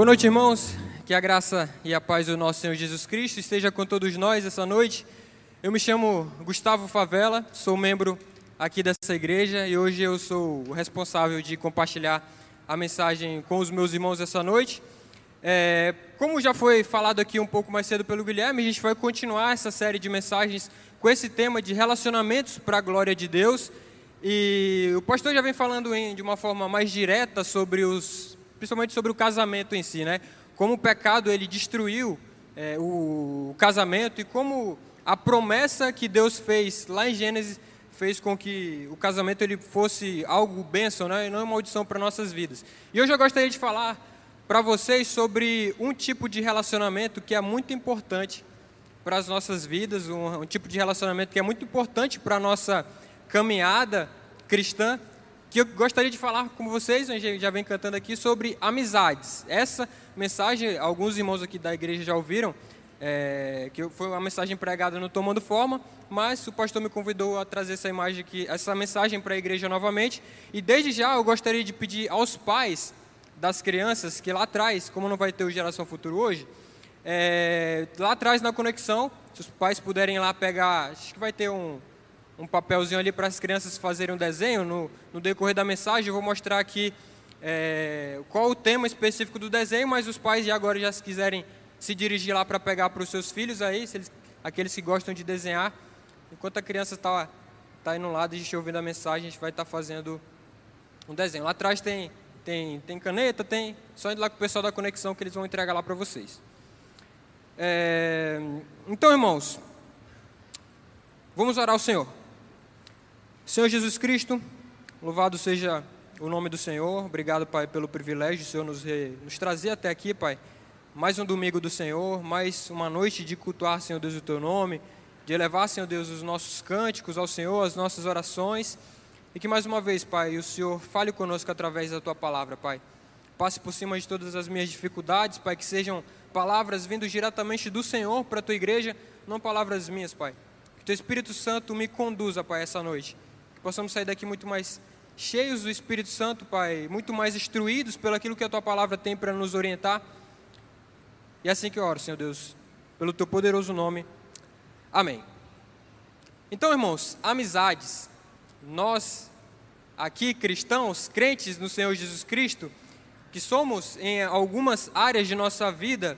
Boa noite, irmãos. Que a graça e a paz do nosso Senhor Jesus Cristo esteja com todos nós essa noite. Eu me chamo Gustavo Favela, sou membro aqui dessa igreja e hoje eu sou o responsável de compartilhar a mensagem com os meus irmãos essa noite. É, como já foi falado aqui um pouco mais cedo pelo Guilherme, a gente vai continuar essa série de mensagens com esse tema de relacionamentos para a glória de Deus. E o pastor já vem falando em, de uma forma mais direta sobre os, principalmente sobre o casamento em si, né? Como o pecado ele destruiu é, o, casamento e como a promessa que Deus fez lá em Gênesis fez com que o casamento ele fosse algo bênção, né? E não maldição para nossas vidas. E hoje eu gostaria de falar para vocês sobre um tipo de relacionamento que é muito importante para as nossas vidas, um, um tipo de relacionamento que é muito importante para a nossa caminhada cristã, que eu gostaria de falar com vocês, a gente já vem cantando aqui, sobre amizades. Essa mensagem, alguns irmãos aqui da igreja já ouviram, é, que foi uma mensagem pregada no Tomando Forma, mas o pastor me convidou a trazer essa imagem aqui, essa mensagem para a igreja novamente. E desde já eu gostaria de pedir aos pais das crianças que lá atrás, como não vai ter o Geração Futuro hoje, é, lá atrás na conexão, se os pais puderem lá pegar, acho que vai ter um, um papelzinho ali para as crianças fazerem um desenho. No, no decorrer da mensagem, eu vou mostrar aqui é, qual o tema específico do desenho, mas os pais já agora já se quiserem se dirigir lá para pegar para os seus filhos aí, eles, aqueles que gostam de desenhar, enquanto a criança está tá no lado e a gente ouvindo a mensagem, a gente vai estar tá fazendo um desenho. Lá atrás tem, tem, tem caneta, tem. Só indo lá com o pessoal da conexão que eles vão entregar lá para vocês. É, então, irmãos, vamos orar ao Senhor. Senhor Jesus Cristo, louvado seja o nome do Senhor. Obrigado, Pai, pelo privilégio Senhor nos, re... nos trazer até aqui, Pai. Mais um domingo do Senhor, mais uma noite de cultuar, Senhor Deus, o Teu nome, de elevar, Senhor Deus, os nossos cânticos ao Senhor, as nossas orações. E que mais uma vez, Pai, o Senhor fale conosco através da Tua palavra, Pai. Passe por cima de todas as minhas dificuldades, Pai, que sejam palavras vindo diretamente do Senhor para a Tua igreja, não palavras minhas, Pai. Que Teu Espírito Santo me conduza, Pai, essa noite que possamos sair daqui muito mais cheios do Espírito Santo, Pai, muito mais instruídos pelo aquilo que a Tua palavra tem para nos orientar. E é assim que eu oro, Senhor Deus, pelo Teu poderoso nome. Amém. Então, irmãos, amizades. Nós, aqui cristãos, crentes no Senhor Jesus Cristo, que somos em algumas áreas de nossa vida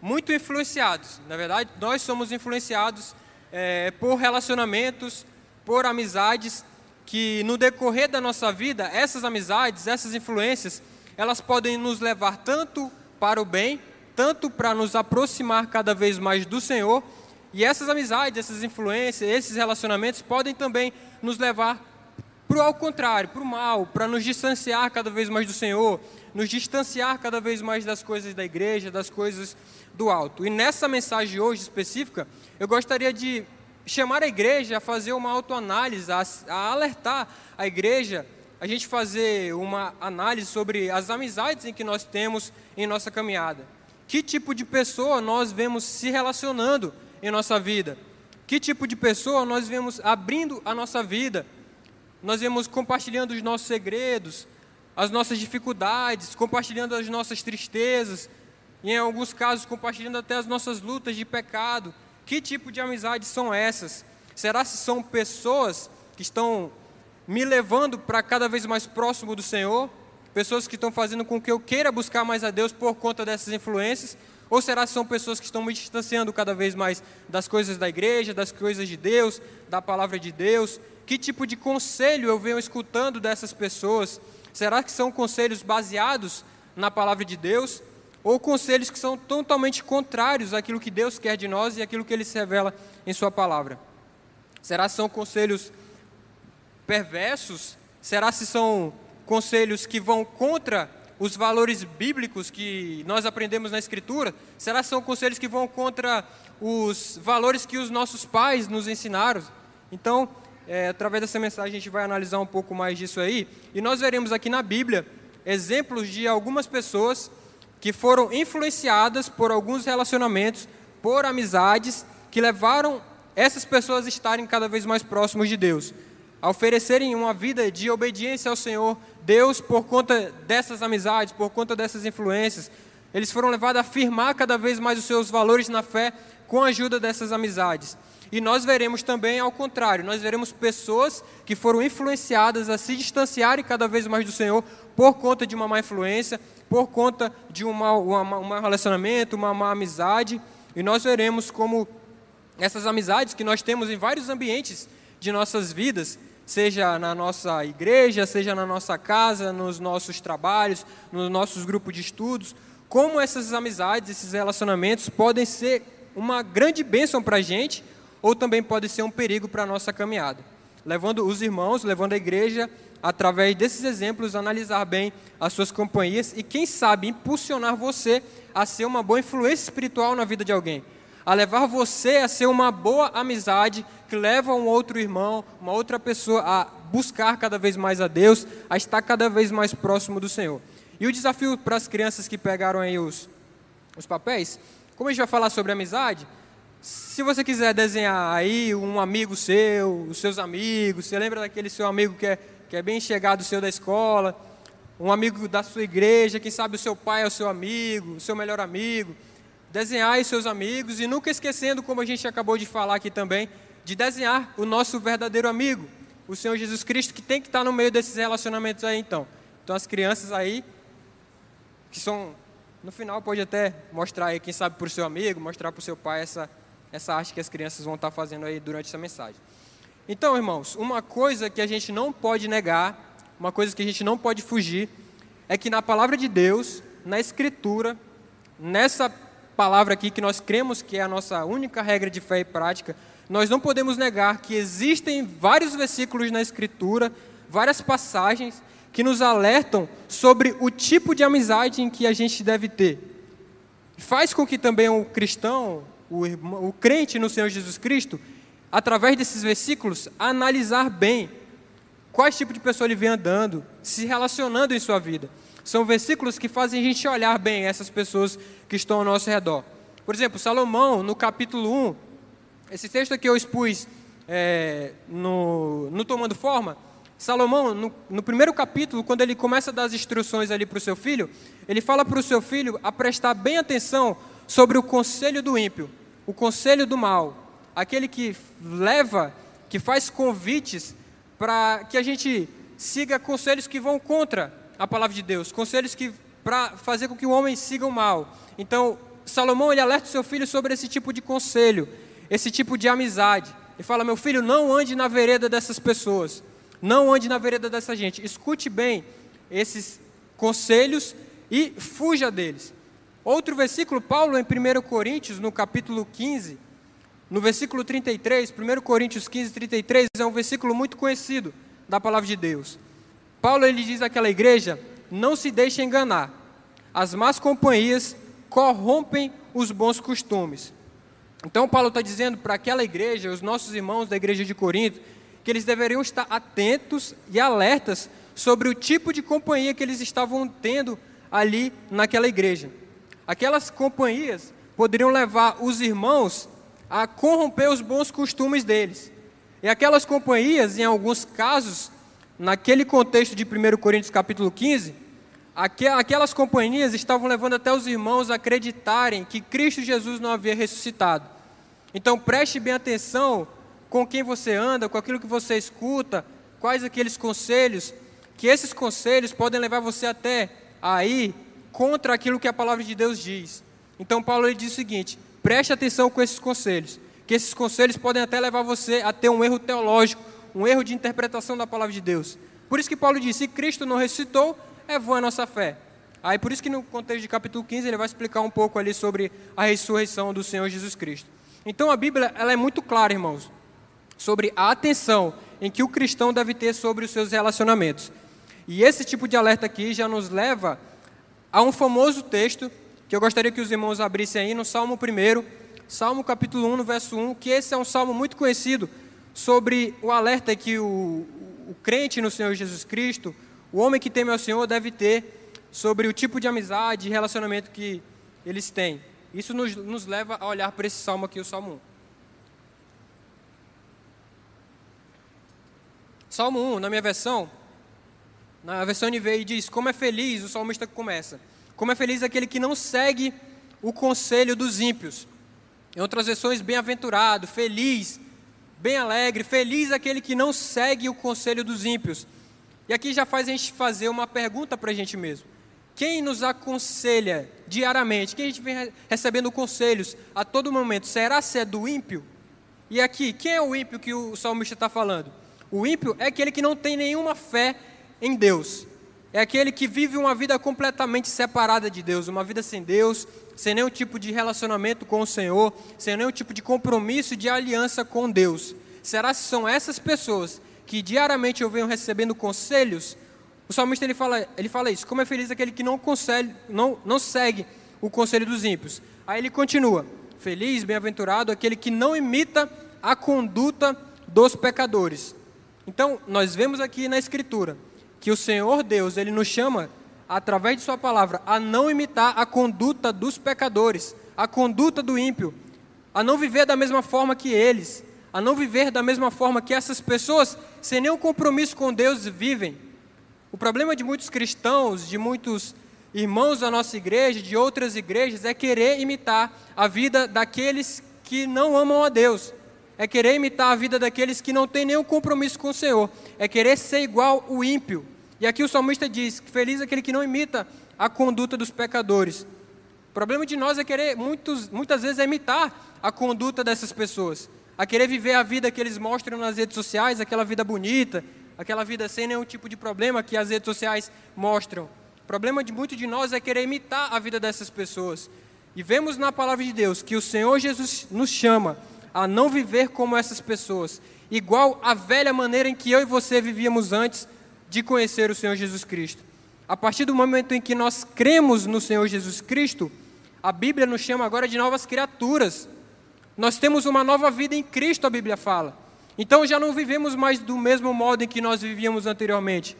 muito influenciados. Na verdade, nós somos influenciados é, por relacionamentos, por amizades que no decorrer da nossa vida, essas amizades, essas influências, elas podem nos levar tanto para o bem, tanto para nos aproximar cada vez mais do Senhor, e essas amizades, essas influências, esses relacionamentos podem também nos levar para o contrário, para o mal, para nos distanciar cada vez mais do Senhor, nos distanciar cada vez mais das coisas da igreja, das coisas do alto. E nessa mensagem hoje específica, eu gostaria de chamar a igreja a fazer uma autoanálise, a, a alertar a igreja, a gente fazer uma análise sobre as amizades em que nós temos em nossa caminhada. Que tipo de pessoa nós vemos se relacionando em nossa vida? Que tipo de pessoa nós vemos abrindo a nossa vida? Nós vemos compartilhando os nossos segredos, as nossas dificuldades, compartilhando as nossas tristezas, e em alguns casos compartilhando até as nossas lutas de pecado. Que tipo de amizades são essas? Será se são pessoas que estão me levando para cada vez mais próximo do Senhor? Pessoas que estão fazendo com que eu queira buscar mais a Deus por conta dessas influências? Ou será que são pessoas que estão me distanciando cada vez mais das coisas da igreja, das coisas de Deus, da palavra de Deus? Que tipo de conselho eu venho escutando dessas pessoas? Será que são conselhos baseados na palavra de Deus? Ou conselhos que são totalmente contrários àquilo que Deus quer de nós e àquilo que Ele se revela em Sua palavra? Será que são conselhos perversos? Será se são conselhos que vão contra os valores bíblicos que nós aprendemos na Escritura? Será que são conselhos que vão contra os valores que os nossos pais nos ensinaram? Então, é, através dessa mensagem, a gente vai analisar um pouco mais disso aí. E nós veremos aqui na Bíblia exemplos de algumas pessoas que foram influenciadas por alguns relacionamentos, por amizades, que levaram essas pessoas a estarem cada vez mais próximos de Deus, a oferecerem uma vida de obediência ao Senhor Deus por conta dessas amizades, por conta dessas influências, Eles foram levados a afirmar cada vez mais os seus valores na fé com a ajuda dessas amizades. E nós veremos também ao contrário, nós veremos pessoas que foram influenciadas a se distanciarem cada vez mais do Senhor por conta de uma má influência, por conta de um mau, uma, um relacionamento, uma má amizade. E nós veremos como essas amizades que nós temos em vários ambientes de nossas vidas, seja na nossa igreja, seja na nossa casa, nos nossos trabalhos, nos nossos grupos de estudos, como essas amizades, esses relacionamentos podem ser uma grande bênção para a gente ou também pode ser um perigo para a nossa caminhada. Levando os irmãos, levando a igreja, através desses exemplos, a analisar bem as suas companhias e, quem sabe, impulsionar você a ser uma boa influência espiritual na vida de alguém. A levar você a ser uma boa amizade que leva um outro irmão, uma outra pessoa a buscar cada vez mais a Deus, a estar cada vez mais próximo do Senhor. E o desafio para as crianças que pegaram aí os, os papéis, como a gente vai falar sobre amizade, se você quiser desenhar aí um amigo seu, os seus amigos, você lembra daquele seu amigo que é, que é bem chegado seu da escola, um amigo da sua igreja, quem sabe o seu pai é o seu amigo, o seu melhor amigo. Desenhar aí seus amigos e nunca esquecendo, como a gente acabou de falar aqui também, de desenhar o nosso verdadeiro amigo, o Senhor Jesus Cristo, que tem que estar no meio desses relacionamentos aí então. Então as crianças aí, que são, no final pode até mostrar aí, quem sabe para o seu amigo, mostrar para o seu pai essa essa arte que as crianças vão estar fazendo aí durante essa mensagem. Então, irmãos, uma coisa que a gente não pode negar, uma coisa que a gente não pode fugir, é que na palavra de Deus, na Escritura, nessa palavra aqui que nós cremos que é a nossa única regra de fé e prática, nós não podemos negar que existem vários versículos na Escritura, várias passagens que nos alertam sobre o tipo de amizade em que a gente deve ter. Faz com que também o cristão, o, irmão, o crente no Senhor Jesus Cristo, através desses versículos, analisar bem quais tipo de pessoa ele vem andando, se relacionando em sua vida. São versículos que fazem a gente olhar bem essas pessoas que estão ao nosso redor. Por exemplo, Salomão, no capítulo 1, esse texto que eu expus é, no, no Tomando Forma, Salomão, no, no, primeiro capítulo, quando ele começa a dar as instruções ali para o seu filho, ele fala para o seu filho a prestar bem atenção sobre o conselho do ímpio o conselho do mal, aquele que leva, que faz convites para que a gente siga conselhos que vão contra a palavra de Deus, conselhos que para fazer com que o homem siga o mal. Então, Salomão ele alerta o seu filho sobre esse tipo de conselho, esse tipo de amizade. Ele fala: "Meu filho, não ande na vereda dessas pessoas. Não ande na vereda dessa gente. Escute bem esses conselhos e fuja deles. Outro versículo, Paulo, em 1 Coríntios, no capítulo 15, no versículo 33, 1 Coríntios 15, 33, é um versículo muito conhecido da palavra de Deus. Paulo ele diz àquela igreja: não se deixe enganar, as más companhias corrompem os bons costumes. Então, Paulo está dizendo para aquela igreja, os nossos irmãos da igreja de Corinto, que eles deveriam estar atentos e alertas sobre o tipo de companhia que eles estavam tendo ali naquela igreja aquelas companhias poderiam levar os irmãos a corromper os bons costumes deles. E aquelas companhias, em alguns casos, naquele contexto de 1 Coríntios capítulo 15, aquelas companhias estavam levando até os irmãos a acreditarem que Cristo Jesus não havia ressuscitado. Então preste bem atenção com quem você anda, com aquilo que você escuta, quais aqueles conselhos, que esses conselhos podem levar você até aí contra aquilo que a palavra de Deus diz. Então Paulo ele diz o seguinte: preste atenção com esses conselhos, que esses conselhos podem até levar você a ter um erro teológico, um erro de interpretação da palavra de Deus. Por isso que Paulo diz: se Cristo não ressuscitou, é vã a nossa fé. Aí por isso que no contexto de capítulo 15 ele vai explicar um pouco ali sobre a ressurreição do Senhor Jesus Cristo. Então a Bíblia ela é muito clara, irmãos, sobre a atenção em que o cristão deve ter sobre os seus relacionamentos. E esse tipo de alerta aqui já nos leva Há um famoso texto que eu gostaria que os irmãos abrissem aí no Salmo 1, Salmo capítulo 1, no verso 1, que esse é um salmo muito conhecido sobre o alerta que o, o crente no Senhor Jesus Cristo, o homem que teme ao Senhor, deve ter sobre o tipo de amizade e relacionamento que eles têm. Isso nos, nos leva a olhar para esse salmo aqui, o Salmo 1. Salmo 1, na minha versão, na versão NVI diz: Como é feliz, o salmista começa. Como é feliz aquele que não segue o conselho dos ímpios. Em outras versões, bem-aventurado, feliz, bem alegre, feliz aquele que não segue o conselho dos ímpios. E aqui já faz a gente fazer uma pergunta para a gente mesmo. Quem nos aconselha diariamente? Quem a gente vem recebendo conselhos a todo momento? Será se é do ímpio? E aqui, quem é o ímpio que o salmista está falando? O ímpio é aquele que não tem nenhuma fé em Deus. É aquele que vive uma vida completamente separada de Deus, uma vida sem Deus, sem nenhum tipo de relacionamento com o Senhor, sem nenhum tipo de compromisso de aliança com Deus. Será que são essas pessoas que diariamente eu venho recebendo conselhos? O salmista ele fala, ele fala isso: como é feliz aquele que não, consegue, não, não segue o conselho dos ímpios. Aí ele continua: feliz, bem-aventurado aquele que não imita a conduta dos pecadores. Então, nós vemos aqui na Escritura que o Senhor Deus, ele nos chama, através de Sua palavra, a não imitar a conduta dos pecadores, a conduta do ímpio, a não viver da mesma forma que eles, a não viver da mesma forma que essas pessoas, sem nenhum compromisso com Deus, vivem. O problema de muitos cristãos, de muitos irmãos da nossa igreja, de outras igrejas, é querer imitar a vida daqueles que não amam a Deus é querer imitar a vida daqueles que não têm nenhum compromisso com o Senhor, é querer ser igual o ímpio. E aqui o salmista diz: Feliz é aquele que não imita a conduta dos pecadores. O problema de nós é querer, muitos, muitas vezes, é imitar a conduta dessas pessoas, a querer viver a vida que eles mostram nas redes sociais, aquela vida bonita, aquela vida sem nenhum tipo de problema que as redes sociais mostram. O problema de muito de nós é querer imitar a vida dessas pessoas. E vemos na palavra de Deus que o Senhor Jesus nos chama a não viver como essas pessoas, igual à velha maneira em que eu e você vivíamos antes de conhecer o Senhor Jesus Cristo. A partir do momento em que nós cremos no Senhor Jesus Cristo, a Bíblia nos chama agora de novas criaturas. Nós temos uma nova vida em Cristo, a Bíblia fala. Então já não vivemos mais do mesmo modo em que nós vivíamos anteriormente.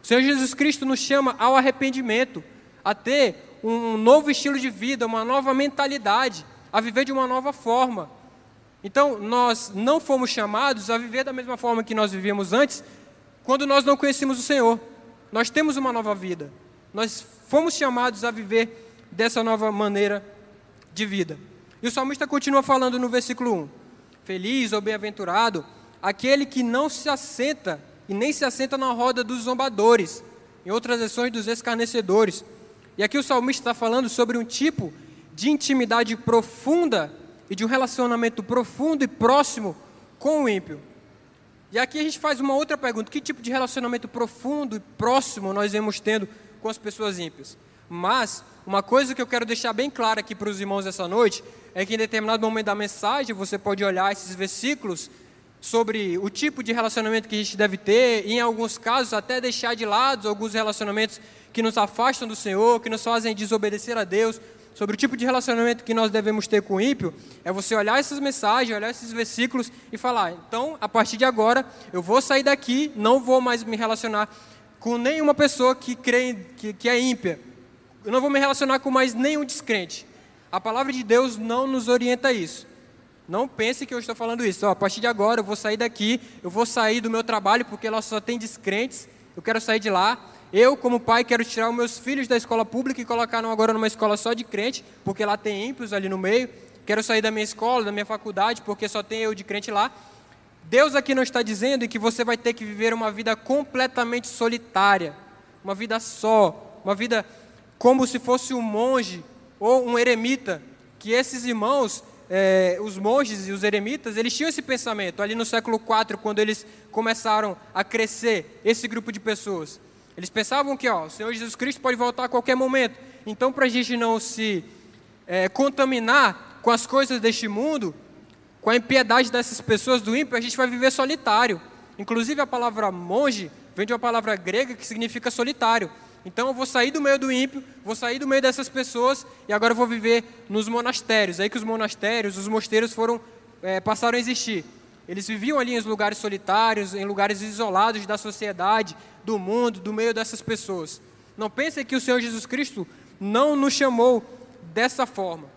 O Senhor Jesus Cristo nos chama ao arrependimento, a ter um novo estilo de vida, uma nova mentalidade, a viver de uma nova forma. Então, nós não fomos chamados a viver da mesma forma que nós vivíamos antes, quando nós não conhecíamos o Senhor. Nós temos uma nova vida. Nós fomos chamados a viver dessa nova maneira de vida. E o salmista continua falando no versículo 1: Feliz ou bem-aventurado aquele que não se assenta e nem se assenta na roda dos zombadores, em outras versões dos escarnecedores. E aqui o salmista está falando sobre um tipo de intimidade profunda e de um relacionamento profundo e próximo com o ímpio. E aqui a gente faz uma outra pergunta: que tipo de relacionamento profundo e próximo nós vemos tendo com as pessoas ímpias? Mas uma coisa que eu quero deixar bem clara aqui para os irmãos essa noite é que em determinado momento da mensagem você pode olhar esses versículos sobre o tipo de relacionamento que a gente deve ter, e em alguns casos até deixar de lado alguns relacionamentos que nos afastam do Senhor, que nos fazem desobedecer a Deus, sobre o tipo de relacionamento que nós devemos ter com o ímpio, é você olhar essas mensagens, olhar esses versículos e falar: então, a partir de agora, eu vou sair daqui, não vou mais me relacionar com nenhuma pessoa que crê que, que é ímpia. Eu não vou me relacionar com mais nenhum descrente. A palavra de Deus não nos orienta a isso. Não pense que eu estou falando isso. a partir de agora eu vou sair daqui, eu vou sair do meu trabalho porque lá só tem descrentes. Eu quero sair de lá eu, como pai, quero tirar os meus filhos da escola pública e colocar agora numa escola só de crente, porque lá tem ímpios ali no meio. Quero sair da minha escola, da minha faculdade, porque só tem eu de crente lá. Deus aqui não está dizendo que você vai ter que viver uma vida completamente solitária, uma vida só, uma vida como se fosse um monge ou um eremita, que esses irmãos, é, os monges e os eremitas, eles tinham esse pensamento ali no século IV, quando eles começaram a crescer, esse grupo de pessoas. Eles pensavam que ó, o Senhor Jesus Cristo pode voltar a qualquer momento. Então, para a gente não se é, contaminar com as coisas deste mundo, com a impiedade dessas pessoas do ímpio, a gente vai viver solitário. Inclusive, a palavra monge vem de uma palavra grega que significa solitário. Então, eu vou sair do meio do ímpio, vou sair do meio dessas pessoas e agora eu vou viver nos monastérios. Aí que os monastérios, os mosteiros foram é, passaram a existir. Eles viviam ali em lugares solitários, em lugares isolados da sociedade, do mundo, do meio dessas pessoas. Não pense que o Senhor Jesus Cristo não nos chamou dessa forma.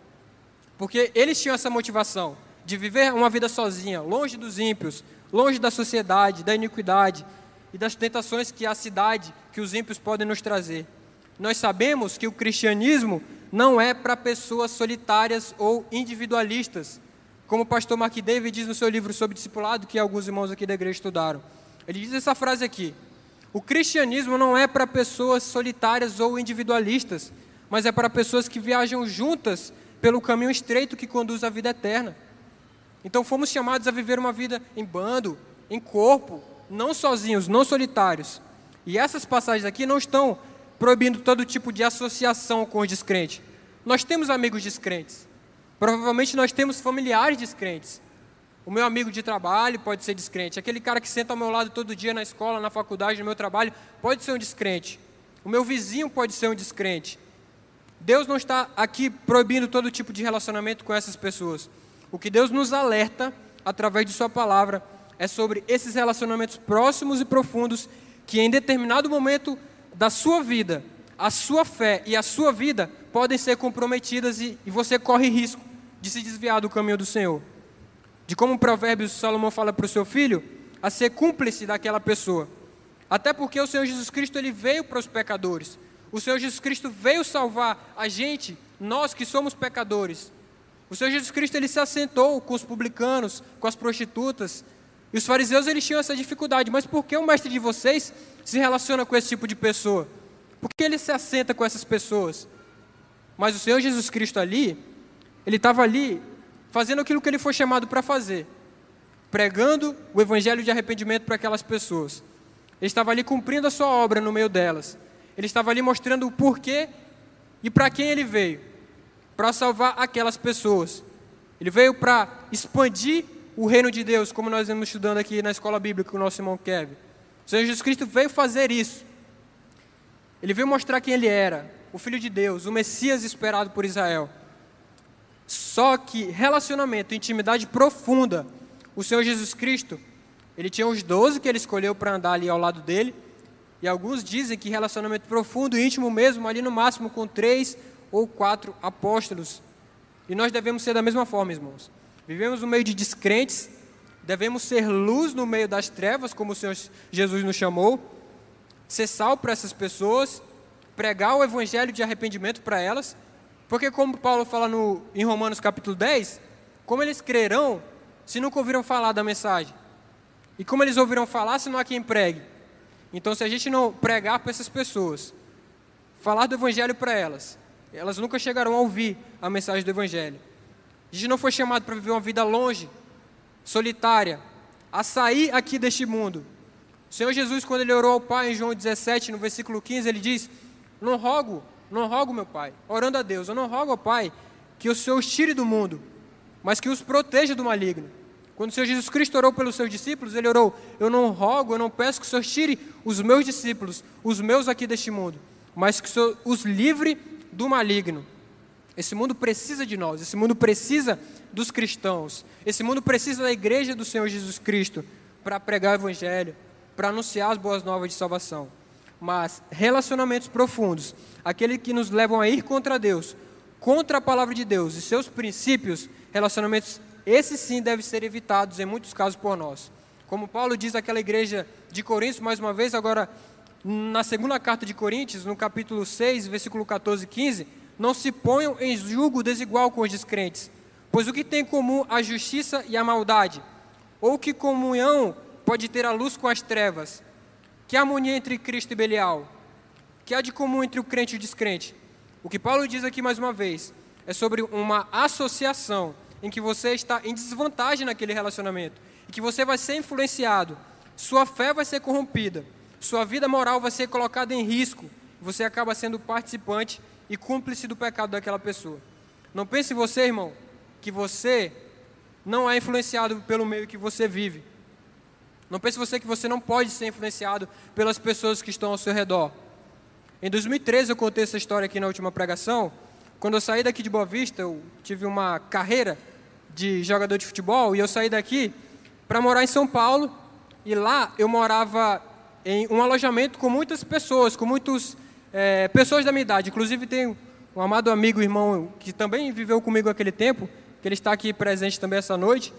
Porque eles tinham essa motivação de viver uma vida sozinha, longe dos ímpios, longe da sociedade, da iniquidade e das tentações que a cidade, que os ímpios podem nos trazer. nós sabemos que o cristianismo não é para pessoas solitárias ou individualistas, como o pastor Mark David diz no seu livro sobre discipulado, que alguns irmãos aqui da igreja estudaram. Ele diz essa frase aqui: O cristianismo não é para pessoas solitárias ou individualistas, mas é para pessoas que viajam juntas pelo caminho estreito que conduz à vida eterna. Então fomos chamados a viver uma vida em bando, em corpo, não sozinhos, não solitários. E essas passagens aqui não estão proibindo todo tipo de associação com os descrentes. Nós temos amigos descrentes. Provavelmente nós temos familiares descrentes. O meu amigo de trabalho pode ser descrente. Aquele cara que senta ao meu lado todo dia na escola, na faculdade, no meu trabalho, pode ser um descrente. O meu vizinho pode ser um descrente. Deus não está aqui proibindo todo tipo de relacionamento com essas pessoas. O que Deus nos alerta através de Sua palavra é sobre esses relacionamentos próximos e profundos que em determinado momento da sua vida, a sua fé e a sua vida podem ser comprometidas e, e você corre risco de se desviar do caminho do Senhor. De como o provérbio Salomão fala para o seu filho, a ser cúmplice daquela pessoa. Até porque o Senhor Jesus Cristo ele veio para os pecadores. O Senhor Jesus Cristo veio salvar a gente, nós que somos pecadores. O Senhor Jesus Cristo ele se assentou com os publicanos, com as prostitutas. E os fariseus eles tinham essa dificuldade. Mas por que o mestre de vocês se relaciona com esse tipo de pessoa? Por que ele se assenta com essas pessoas? Mas o Senhor Jesus Cristo ali, ele estava ali fazendo aquilo que ele foi chamado para fazer, pregando o evangelho de arrependimento para aquelas pessoas. Ele estava ali cumprindo a sua obra no meio delas. Ele estava ali mostrando o porquê e para quem ele veio para salvar aquelas pessoas. Ele veio para expandir o reino de Deus, como nós estamos estudando aqui na escola bíblica com o nosso irmão Kevin. O Senhor Jesus Cristo veio fazer isso. Ele veio mostrar quem ele era, o Filho de Deus, o Messias esperado por Israel. Só que relacionamento, intimidade profunda, o Senhor Jesus Cristo, ele tinha os doze que ele escolheu para andar ali ao lado dele, e alguns dizem que relacionamento profundo e íntimo mesmo, ali no máximo com três ou quatro apóstolos. E nós devemos ser da mesma forma, irmãos. Vivemos no meio de descrentes, devemos ser luz no meio das trevas, como o Senhor Jesus nos chamou, ser sal para essas pessoas, pregar o evangelho de arrependimento para elas, porque como Paulo fala no, em Romanos capítulo 10, como eles crerão se nunca ouviram falar da mensagem? E como eles ouviram falar se não há quem pregue? Então, se a gente não pregar para essas pessoas, falar do Evangelho para elas, elas nunca chegarão a ouvir a mensagem do Evangelho. A gente não foi chamado para viver uma vida longe, solitária, a sair aqui deste mundo. O Senhor Jesus, quando ele orou ao Pai em João 17, no versículo 15, ele diz: Não rogo, não rogo, meu Pai, orando a Deus, eu não rogo ao Pai que o Senhor os tire do mundo, mas que os proteja do maligno. Quando o Senhor Jesus Cristo orou pelos seus discípulos, ele orou: Eu não rogo, eu não peço que o Senhor tire os meus discípulos, os meus aqui deste mundo, mas que o Senhor os livre do maligno. Esse mundo precisa de nós, esse mundo precisa dos cristãos, esse mundo precisa da igreja do Senhor Jesus Cristo para pregar o Evangelho, para anunciar as boas novas de salvação. Mas relacionamentos profundos, aqueles que nos levam a ir contra Deus, contra a palavra de Deus e seus princípios, relacionamentos esses sim devem ser evitados em muitos casos por nós. Como Paulo diz àquela igreja de Coríntios, mais uma vez, agora na segunda carta de Coríntios, no capítulo 6, versículo 14 e 15, não se ponham em julgo desigual com os descrentes, pois o que tem em comum a justiça e a maldade? Ou que comunhão pode ter a luz com as trevas? Que harmonia entre Cristo e Belial? Que há de comum entre o crente e o descrente? O que Paulo diz aqui mais uma vez é sobre uma associação em que você está em desvantagem naquele relacionamento e que você vai ser influenciado, sua fé vai ser corrompida, sua vida moral vai ser colocada em risco, você acaba sendo participante e cúmplice do pecado daquela pessoa. Não pense você, irmão, que você não é influenciado pelo meio que você vive. Não pense você que você não pode ser influenciado pelas pessoas que estão ao seu redor. Em 2013 eu contei essa história aqui na última pregação. Quando eu saí daqui de Boa Vista, eu tive uma carreira de jogador de futebol e eu saí daqui para morar em São Paulo e lá eu morava em um alojamento com muitas pessoas, com muitas é, pessoas da minha idade. Inclusive tem um amado amigo, irmão, que também viveu comigo aquele tempo, que ele está aqui presente também essa noite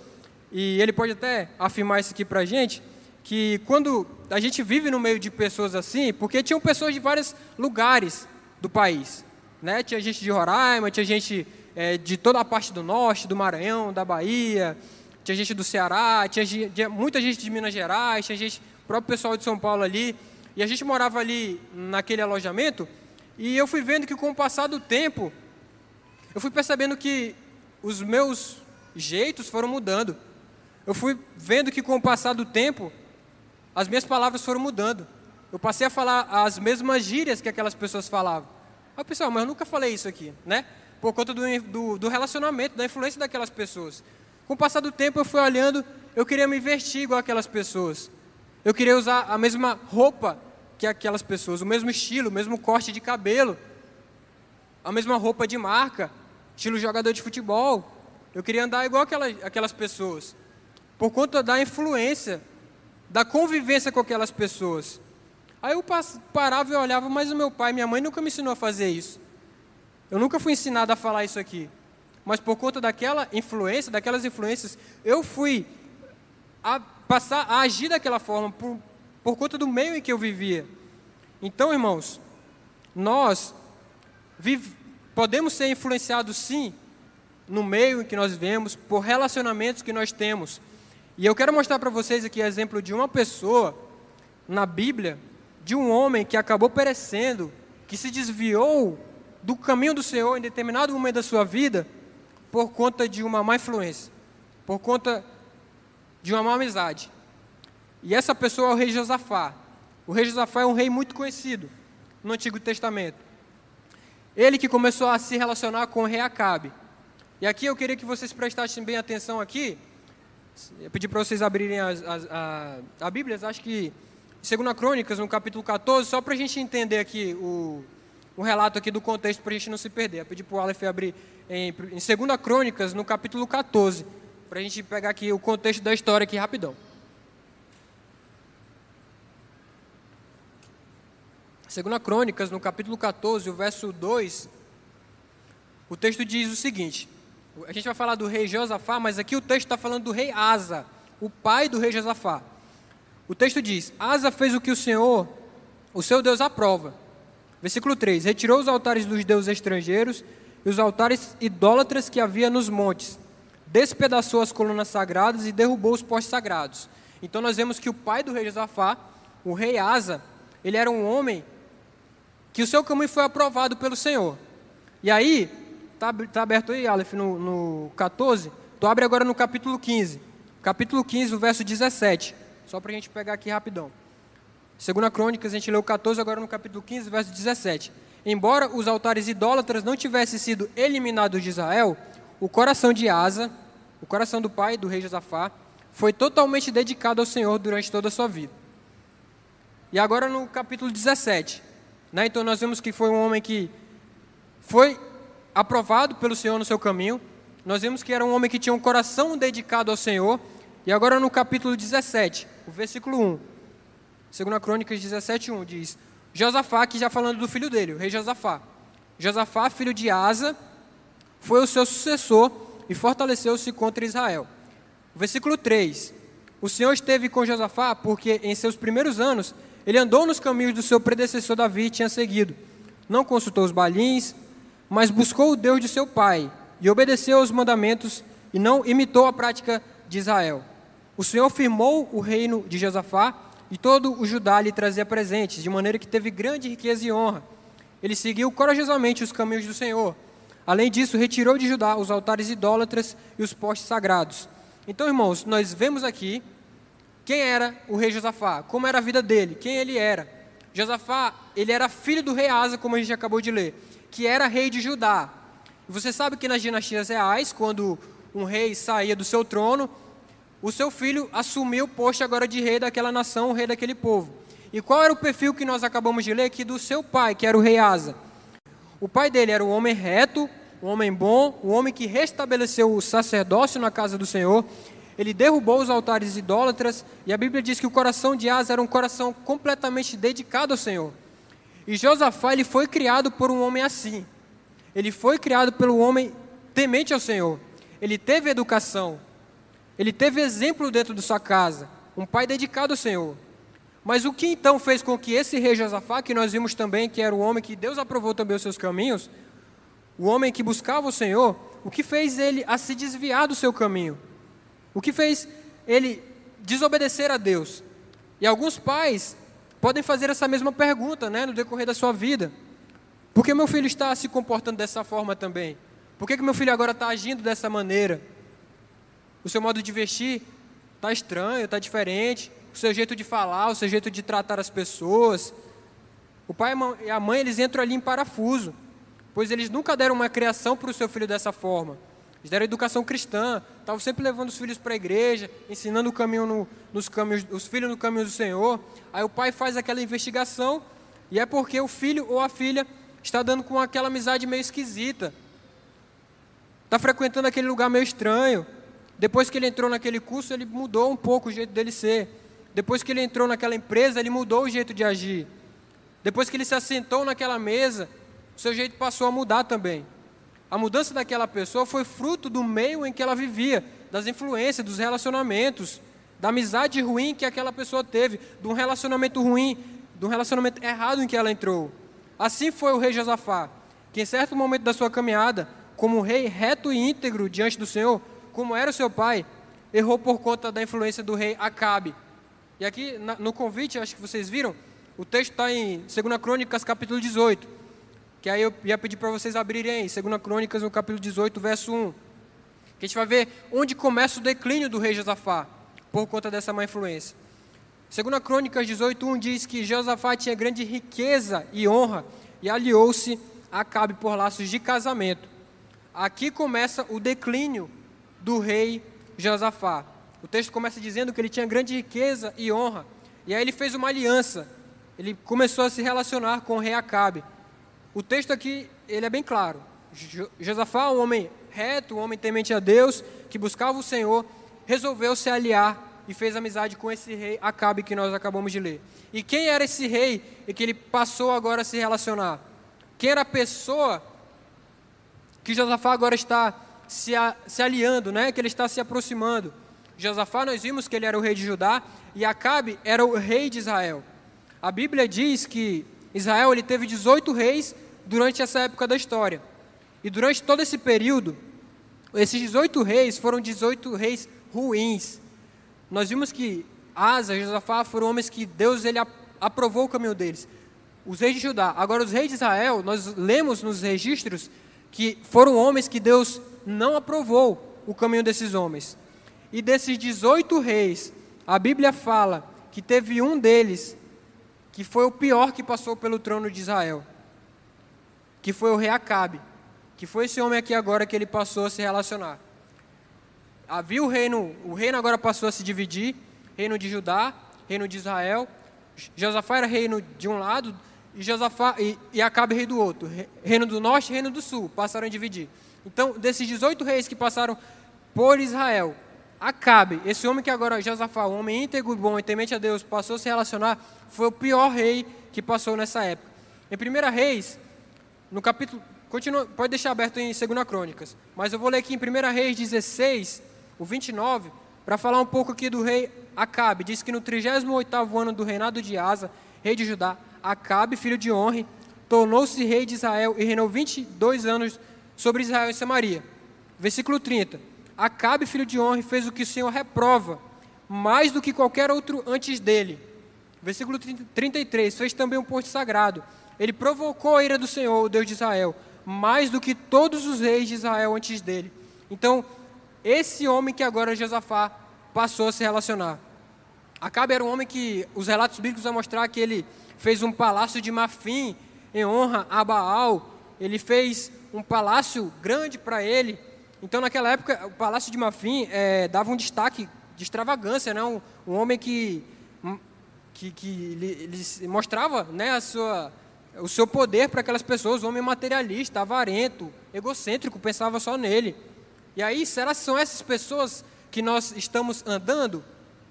e ele pode até afirmar isso aqui para a gente, que quando a gente vive no meio de pessoas assim, porque tinham pessoas de vários lugares, do país. Né? Tinha gente de Roraima, tinha gente é, de toda a parte do norte, do Maranhão, da Bahia, tinha gente do Ceará, tinha, tinha muita gente de Minas Gerais, tinha gente, próprio pessoal de São Paulo ali. E a gente morava ali naquele alojamento e eu fui vendo que com o passar do tempo, eu fui percebendo que os meus jeitos foram mudando. Eu fui vendo que com o passar do tempo, as minhas palavras foram mudando. Eu passei a falar as mesmas gírias que aquelas pessoas falavam. Ah, pessoal, mas eu nunca falei isso aqui, né? Por conta do, do, do relacionamento, da influência daquelas pessoas. Com o passar do tempo, eu fui olhando, eu queria me vestir igual aquelas pessoas. Eu queria usar a mesma roupa que aquelas pessoas, o mesmo estilo, o mesmo corte de cabelo, a mesma roupa de marca, estilo jogador de futebol. Eu queria andar igual aquelas, aquelas pessoas, por conta da influência, da convivência com aquelas pessoas. Aí eu parava e olhava, mas o meu pai minha mãe nunca me ensinou a fazer isso. Eu nunca fui ensinado a falar isso aqui. Mas por conta daquela influência, daquelas influências, eu fui a passar a agir daquela forma por, por conta do meio em que eu vivia. Então, irmãos, nós vive, podemos ser influenciados sim no meio em que nós vivemos, por relacionamentos que nós temos. E eu quero mostrar para vocês aqui exemplo de uma pessoa na Bíblia de um homem que acabou perecendo, que se desviou do caminho do Senhor em determinado momento da sua vida por conta de uma má influência, por conta de uma má amizade. E essa pessoa é o rei Josafá. O rei Josafá é um rei muito conhecido no Antigo Testamento. Ele que começou a se relacionar com o rei Acabe. E aqui eu queria que vocês prestassem bem atenção aqui. Eu pedi para vocês abrirem as, as, a, a Bíblia, acho que Segunda Crônicas, no capítulo 14, só para a gente entender aqui o, o relato aqui do contexto, para a gente não se perder. Eu pedi para o Aleph abrir em, em Segunda Crônicas, no capítulo 14, para a gente pegar aqui o contexto da história aqui rapidão. Segunda Crônicas, no capítulo 14, o verso 2, o texto diz o seguinte, a gente vai falar do rei Josafá, mas aqui o texto está falando do rei Asa, o pai do rei Josafá. O texto diz: Asa fez o que o Senhor, o seu Deus, aprova. Versículo 3: Retirou os altares dos deuses estrangeiros e os altares idólatras que havia nos montes, despedaçou as colunas sagradas e derrubou os postes sagrados. Então nós vemos que o pai do rei Josafá, o rei Asa, ele era um homem que o seu caminho foi aprovado pelo Senhor. E aí, está tá aberto aí, Aleph, no, no 14, tu abre agora no capítulo 15. Capítulo 15, o verso 17. Só para a gente pegar aqui rapidão. Segunda Crônicas, a gente leu 14, agora no capítulo 15, verso 17. Embora os altares idólatras não tivessem sido eliminados de Israel, o coração de Asa, o coração do pai do rei Josafá, foi totalmente dedicado ao Senhor durante toda a sua vida. E agora no capítulo 17, né, então nós vemos que foi um homem que foi aprovado pelo Senhor no seu caminho. Nós vemos que era um homem que tinha um coração dedicado ao Senhor. E agora no capítulo 17, o versículo 1. Segunda Crônicas 17, 1 diz: Josafá, que já falando do filho dele, o rei Josafá. Josafá, filho de Asa, foi o seu sucessor e fortaleceu-se contra Israel. Versículo 3. O Senhor esteve com Josafá porque em seus primeiros anos ele andou nos caminhos do seu predecessor Davi e tinha seguido. Não consultou os balins, mas buscou o Deus de seu pai e obedeceu aos mandamentos e não imitou a prática de Israel. O Senhor firmou o reino de Josafá e todo o Judá lhe trazia presentes, de maneira que teve grande riqueza e honra. Ele seguiu corajosamente os caminhos do Senhor. Além disso, retirou de Judá os altares idólatras e os postes sagrados. Então, irmãos, nós vemos aqui quem era o rei Josafá, como era a vida dele, quem ele era. Josafá, ele era filho do rei Asa, como a gente acabou de ler, que era rei de Judá. Você sabe que nas dinastias reais, quando um rei saía do seu trono, o seu filho assumiu o posto agora de rei daquela nação, o rei daquele povo. E qual era o perfil que nós acabamos de ler aqui do seu pai, que era o rei Asa? O pai dele era um homem reto, um homem bom, um homem que restabeleceu o sacerdócio na casa do Senhor. Ele derrubou os altares idólatras e a Bíblia diz que o coração de Asa era um coração completamente dedicado ao Senhor. E Josafá ele foi criado por um homem assim. Ele foi criado pelo homem temente ao Senhor. Ele teve educação, ele teve exemplo dentro de sua casa, um pai dedicado ao Senhor. Mas o que então fez com que esse rei Josafá, que nós vimos também que era o homem que Deus aprovou também os seus caminhos, o homem que buscava o Senhor, o que fez ele a se desviar do seu caminho? O que fez ele desobedecer a Deus? E alguns pais podem fazer essa mesma pergunta né, no decorrer da sua vida. Por que meu filho está se comportando dessa forma também? Por que, que meu filho agora está agindo dessa maneira? O seu modo de vestir está estranho, está diferente. O seu jeito de falar, o seu jeito de tratar as pessoas. O pai e a mãe, eles entram ali em parafuso, pois eles nunca deram uma criação para o seu filho dessa forma. Eles deram educação cristã, estavam sempre levando os filhos para a igreja, ensinando o caminho no, nos caminhos, os filhos no caminho do Senhor. Aí o pai faz aquela investigação e é porque o filho ou a filha está dando com aquela amizade meio esquisita, está frequentando aquele lugar meio estranho. Depois que ele entrou naquele curso, ele mudou um pouco o jeito dele ser. Depois que ele entrou naquela empresa, ele mudou o jeito de agir. Depois que ele se assentou naquela mesa, o seu jeito passou a mudar também. A mudança daquela pessoa foi fruto do meio em que ela vivia, das influências, dos relacionamentos, da amizade ruim que aquela pessoa teve, de um relacionamento ruim, de um relacionamento errado em que ela entrou. Assim foi o rei Josafá, que em certo momento da sua caminhada, como rei reto e íntegro diante do Senhor, como era o seu pai, errou por conta da influência do rei Acabe. E aqui no convite, acho que vocês viram, o texto está em 2 Crônicas, capítulo 18 que aí eu ia pedir para vocês abrirem aí, 2 Crônicas, no capítulo 18, verso 1. Que a gente vai ver onde começa o declínio do rei Josafá, por conta dessa má influência. 2 Crônicas 18, 1 diz que Josafá tinha grande riqueza e honra, e aliou-se a Acabe por laços de casamento. Aqui começa o declínio do rei Josafá. O texto começa dizendo que ele tinha grande riqueza e honra, e aí ele fez uma aliança. Ele começou a se relacionar com o rei Acabe. O texto aqui, ele é bem claro. Josafá, um homem reto, um homem temente a Deus, que buscava o Senhor, resolveu se aliar e fez amizade com esse rei Acabe que nós acabamos de ler. E quem era esse rei e que ele passou agora a se relacionar? Quem era a pessoa que Josafá agora está se, a, se aliando, né? que ele está se aproximando? Josafá, nós vimos que ele era o rei de Judá e Acabe era o rei de Israel. A Bíblia diz que Israel ele teve 18 reis durante essa época da história. E durante todo esse período, esses 18 reis foram 18 reis ruins. Nós vimos que Asa e Josafá foram homens que Deus ele aprovou o caminho deles. Os reis de Judá. Agora, os reis de Israel, nós lemos nos registros que foram homens que Deus não aprovou o caminho desses homens. E desses 18 reis, a Bíblia fala que teve um deles que foi o pior que passou pelo trono de Israel, que foi o rei Acabe, que foi esse homem aqui agora que ele passou a se relacionar. Havia o reino, o reino agora passou a se dividir, reino de Judá, reino de Israel. Josafá era reino de um lado e Josafá e, e Acabe rei do outro. Reino do norte e reino do sul passaram a dividir. Então, desses 18 reis que passaram por Israel, Acabe, esse homem que agora Josafá, um homem íntegro, bom e temente a Deus, passou a se relacionar, foi o pior rei que passou nessa época. Em 1 Reis, no capítulo. Continua, pode deixar aberto em 2 Crônicas, mas eu vou ler aqui em 1 Reis 16, o 29, para falar um pouco aqui do rei Acabe. Diz que no 38 ano do reinado de Asa, rei de Judá, Acabe, filho de Honre, tornou-se rei de Israel e reinou 22 anos sobre Israel e Samaria. Versículo 30. Acabe, filho de honra, fez o que o Senhor reprova, mais do que qualquer outro antes dele. Versículo 33, fez também um posto sagrado. Ele provocou a ira do Senhor, o Deus de Israel, mais do que todos os reis de Israel antes dele. Então, esse homem que agora Josafá passou a se relacionar. Acabe era um homem que os relatos bíblicos vão mostrar que ele fez um palácio de marfim em honra a Baal. Ele fez um palácio grande para ele então, naquela época, o Palácio de Mafim é, dava um destaque de extravagância, né? um, um homem que, que, que ele, mostrava né, a sua, o seu poder para aquelas pessoas, um homem materialista, avarento, egocêntrico, pensava só nele. E aí, será que são essas pessoas que nós estamos andando?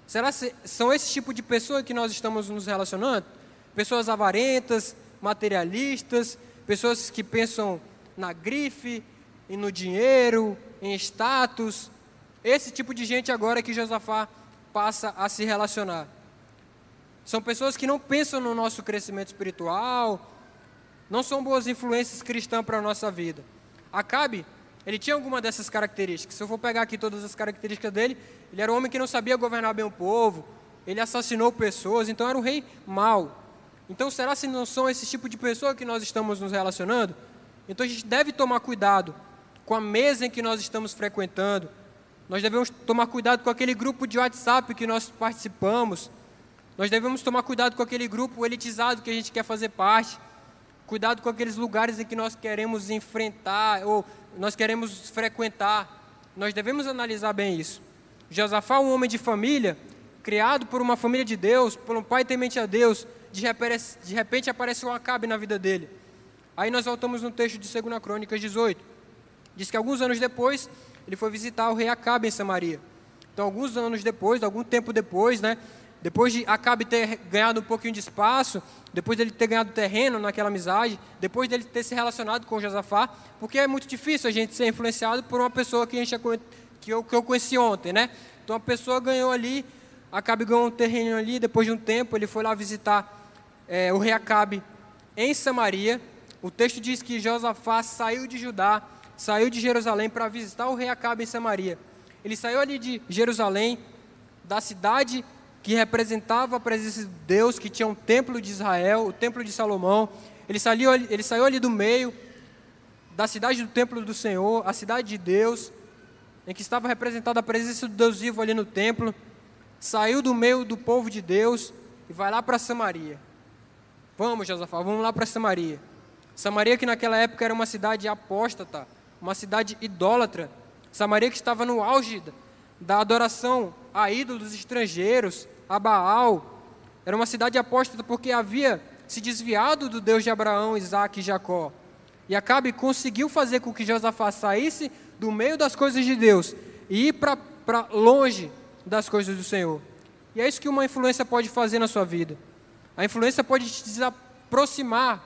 Será que são esse tipo de pessoa que nós estamos nos relacionando? Pessoas avarentas, materialistas, pessoas que pensam na grife, e no dinheiro, em status. Esse tipo de gente agora que Josafá passa a se relacionar. São pessoas que não pensam no nosso crescimento espiritual, não são boas influências cristãs para a nossa vida. Acabe, ele tinha alguma dessas características. Se eu for pegar aqui todas as características dele, ele era um homem que não sabia governar bem o povo, ele assassinou pessoas, então era um rei mau. Então, será se não são esse tipo de pessoa que nós estamos nos relacionando? Então, a gente deve tomar cuidado com a mesa em que nós estamos frequentando. Nós devemos tomar cuidado com aquele grupo de WhatsApp que nós participamos. Nós devemos tomar cuidado com aquele grupo elitizado que a gente quer fazer parte. Cuidado com aqueles lugares em que nós queremos enfrentar ou nós queremos frequentar. Nós devemos analisar bem isso. Josafá, um homem de família, criado por uma família de Deus, por um pai temente a Deus, de repente, de repente apareceu um Acabe na vida dele. Aí nós voltamos no texto de 2 Crônicas 18. Diz que alguns anos depois, ele foi visitar o rei Acabe em Samaria. Então, alguns anos depois, algum tempo depois, né, depois de Acabe ter ganhado um pouquinho de espaço, depois dele ter ganhado terreno naquela amizade, depois dele ter se relacionado com Josafá, porque é muito difícil a gente ser influenciado por uma pessoa que, a gente, que, eu, que eu conheci ontem, né? Então, a pessoa ganhou ali, Acabe ganhou um terreno ali, depois de um tempo, ele foi lá visitar é, o rei Acabe em Samaria. O texto diz que Josafá saiu de Judá, saiu de Jerusalém para visitar o rei Acabe em Samaria. Ele saiu ali de Jerusalém, da cidade que representava a presença de Deus, que tinha um templo de Israel, o templo de Salomão. Ele saiu, ele saiu ali do meio da cidade do templo do Senhor, a cidade de Deus, em que estava representada a presença do Deus vivo ali no templo. Saiu do meio do povo de Deus e vai lá para Samaria. Vamos, Josafá, vamos lá para Samaria. Samaria, que naquela época era uma cidade apóstata, uma cidade idólatra. Samaria que estava no auge da adoração a ídolos estrangeiros, a Baal. Era uma cidade apóstata porque havia se desviado do Deus de Abraão, Isaac e Jacó. E Acabe conseguiu fazer com que Josafá saísse do meio das coisas de Deus e ir para longe das coisas do Senhor. E é isso que uma influência pode fazer na sua vida. A influência pode te desaproximar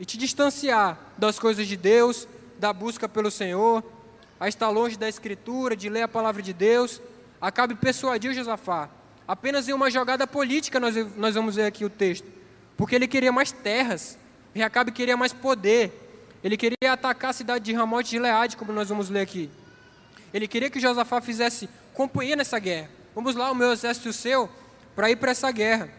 e te distanciar das coisas de Deus, da busca pelo Senhor, a estar longe da Escritura, de ler a palavra de Deus. Acabe persuadiu Josafá. Apenas em uma jogada política nós, nós vamos ver aqui o texto. Porque ele queria mais terras. E Acabe queria mais poder. Ele queria atacar a cidade de Ramote de Leade, como nós vamos ler aqui. Ele queria que Josafá fizesse companhia nessa guerra. Vamos lá, o meu exército e o seu, para ir para essa guerra.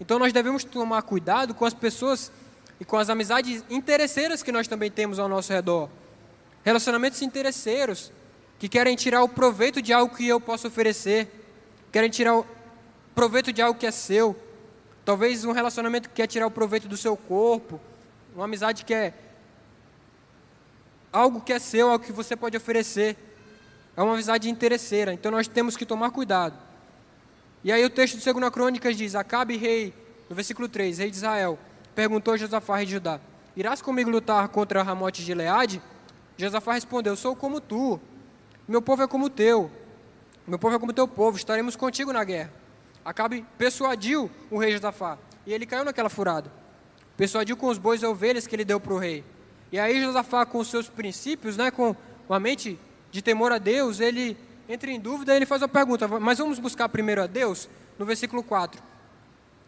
Então nós devemos tomar cuidado com as pessoas e com as amizades interesseiras que nós também temos ao nosso redor. Relacionamentos interesseiros que querem tirar o proveito de algo que eu posso oferecer, querem tirar o proveito de algo que é seu. Talvez um relacionamento que quer tirar o proveito do seu corpo, uma amizade que é algo que é seu, algo que você pode oferecer. É uma amizade interesseira, então nós temos que tomar cuidado. E aí o texto de 2 Crônicas diz: Acabe, rei, no versículo 3, rei de Israel, perguntou a Josafá, rei de Judá: Irás comigo lutar contra Ramote de Leade? Josafá respondeu: Sou como tu, meu povo é como teu, meu povo é como teu povo, estaremos contigo na guerra. Acabe persuadiu o rei Josafá, e ele caiu naquela furada. Persuadiu com os bois e ovelhas que ele deu para o rei. E aí Josafá, com os seus princípios, né, com uma mente de temor a Deus, ele entra em dúvida e ele faz a pergunta, mas vamos buscar primeiro a Deus? No versículo 4.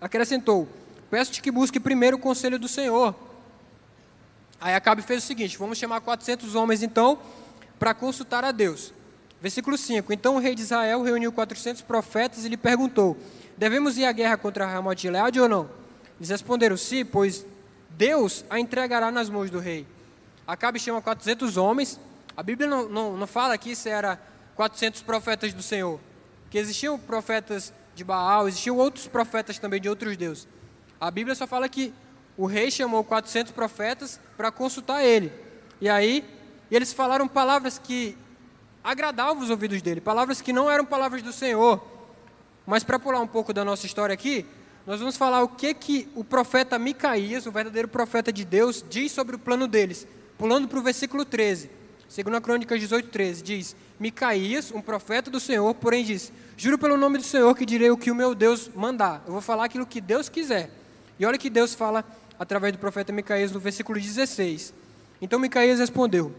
Acrescentou: Peço-te que busque primeiro o conselho do Senhor. Aí Acabe fez o seguinte: vamos chamar 400 homens então para consultar a Deus. Versículo 5: Então o rei de Israel reuniu 400 profetas e lhe perguntou: Devemos ir à guerra contra Ramote de Gileade ou não? Eles responderam: Sim, pois Deus a entregará nas mãos do rei. Acabe chama 400 homens. A Bíblia não, não, não fala aqui se era 400 profetas do Senhor. Que existiam profetas de Baal, existiam outros profetas também de outros deuses. A Bíblia só fala que o rei chamou 400 profetas para consultar ele. E aí, eles falaram palavras que agradavam os ouvidos dele, palavras que não eram palavras do Senhor. Mas para pular um pouco da nossa história aqui, nós vamos falar o que que o profeta Micaías, o verdadeiro profeta de Deus, diz sobre o plano deles. Pulando para o versículo 13. Segundo a Crônica 18, 13, diz: Micaías, um profeta do Senhor, porém diz: Juro pelo nome do Senhor que direi o que o meu Deus mandar. Eu vou falar aquilo que Deus quiser. E olha que Deus fala através do profeta Micaías no versículo 16. Então Micaías respondeu: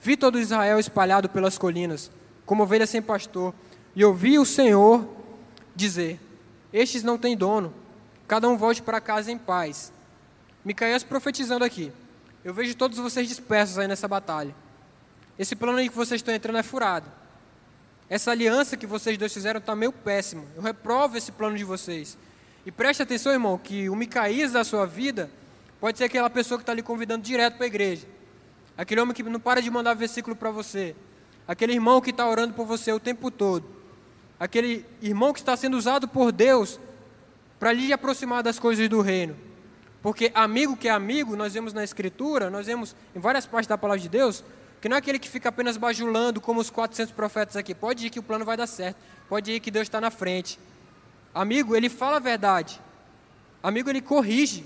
Vi todo Israel espalhado pelas colinas, como ovelha sem pastor, e ouvi o Senhor dizer: Estes não têm dono, cada um volte para casa em paz. Micaías profetizando aqui. Eu vejo todos vocês dispersos aí nessa batalha. Esse plano aí que vocês estão entrando é furado. Essa aliança que vocês dois fizeram está meio péssimo. Eu reprovo esse plano de vocês. E preste atenção, irmão, que o Micaías da sua vida pode ser aquela pessoa que está lhe convidando direto para a igreja. Aquele homem que não para de mandar versículo para você. Aquele irmão que está orando por você o tempo todo. Aquele irmão que está sendo usado por Deus para lhe aproximar das coisas do reino. Porque amigo que é amigo, nós vemos na Escritura, nós vemos em várias partes da palavra de Deus, que não é aquele que fica apenas bajulando como os 400 profetas aqui. Pode ir que o plano vai dar certo. Pode ir que Deus está na frente. Amigo, ele fala a verdade. Amigo, ele corrige.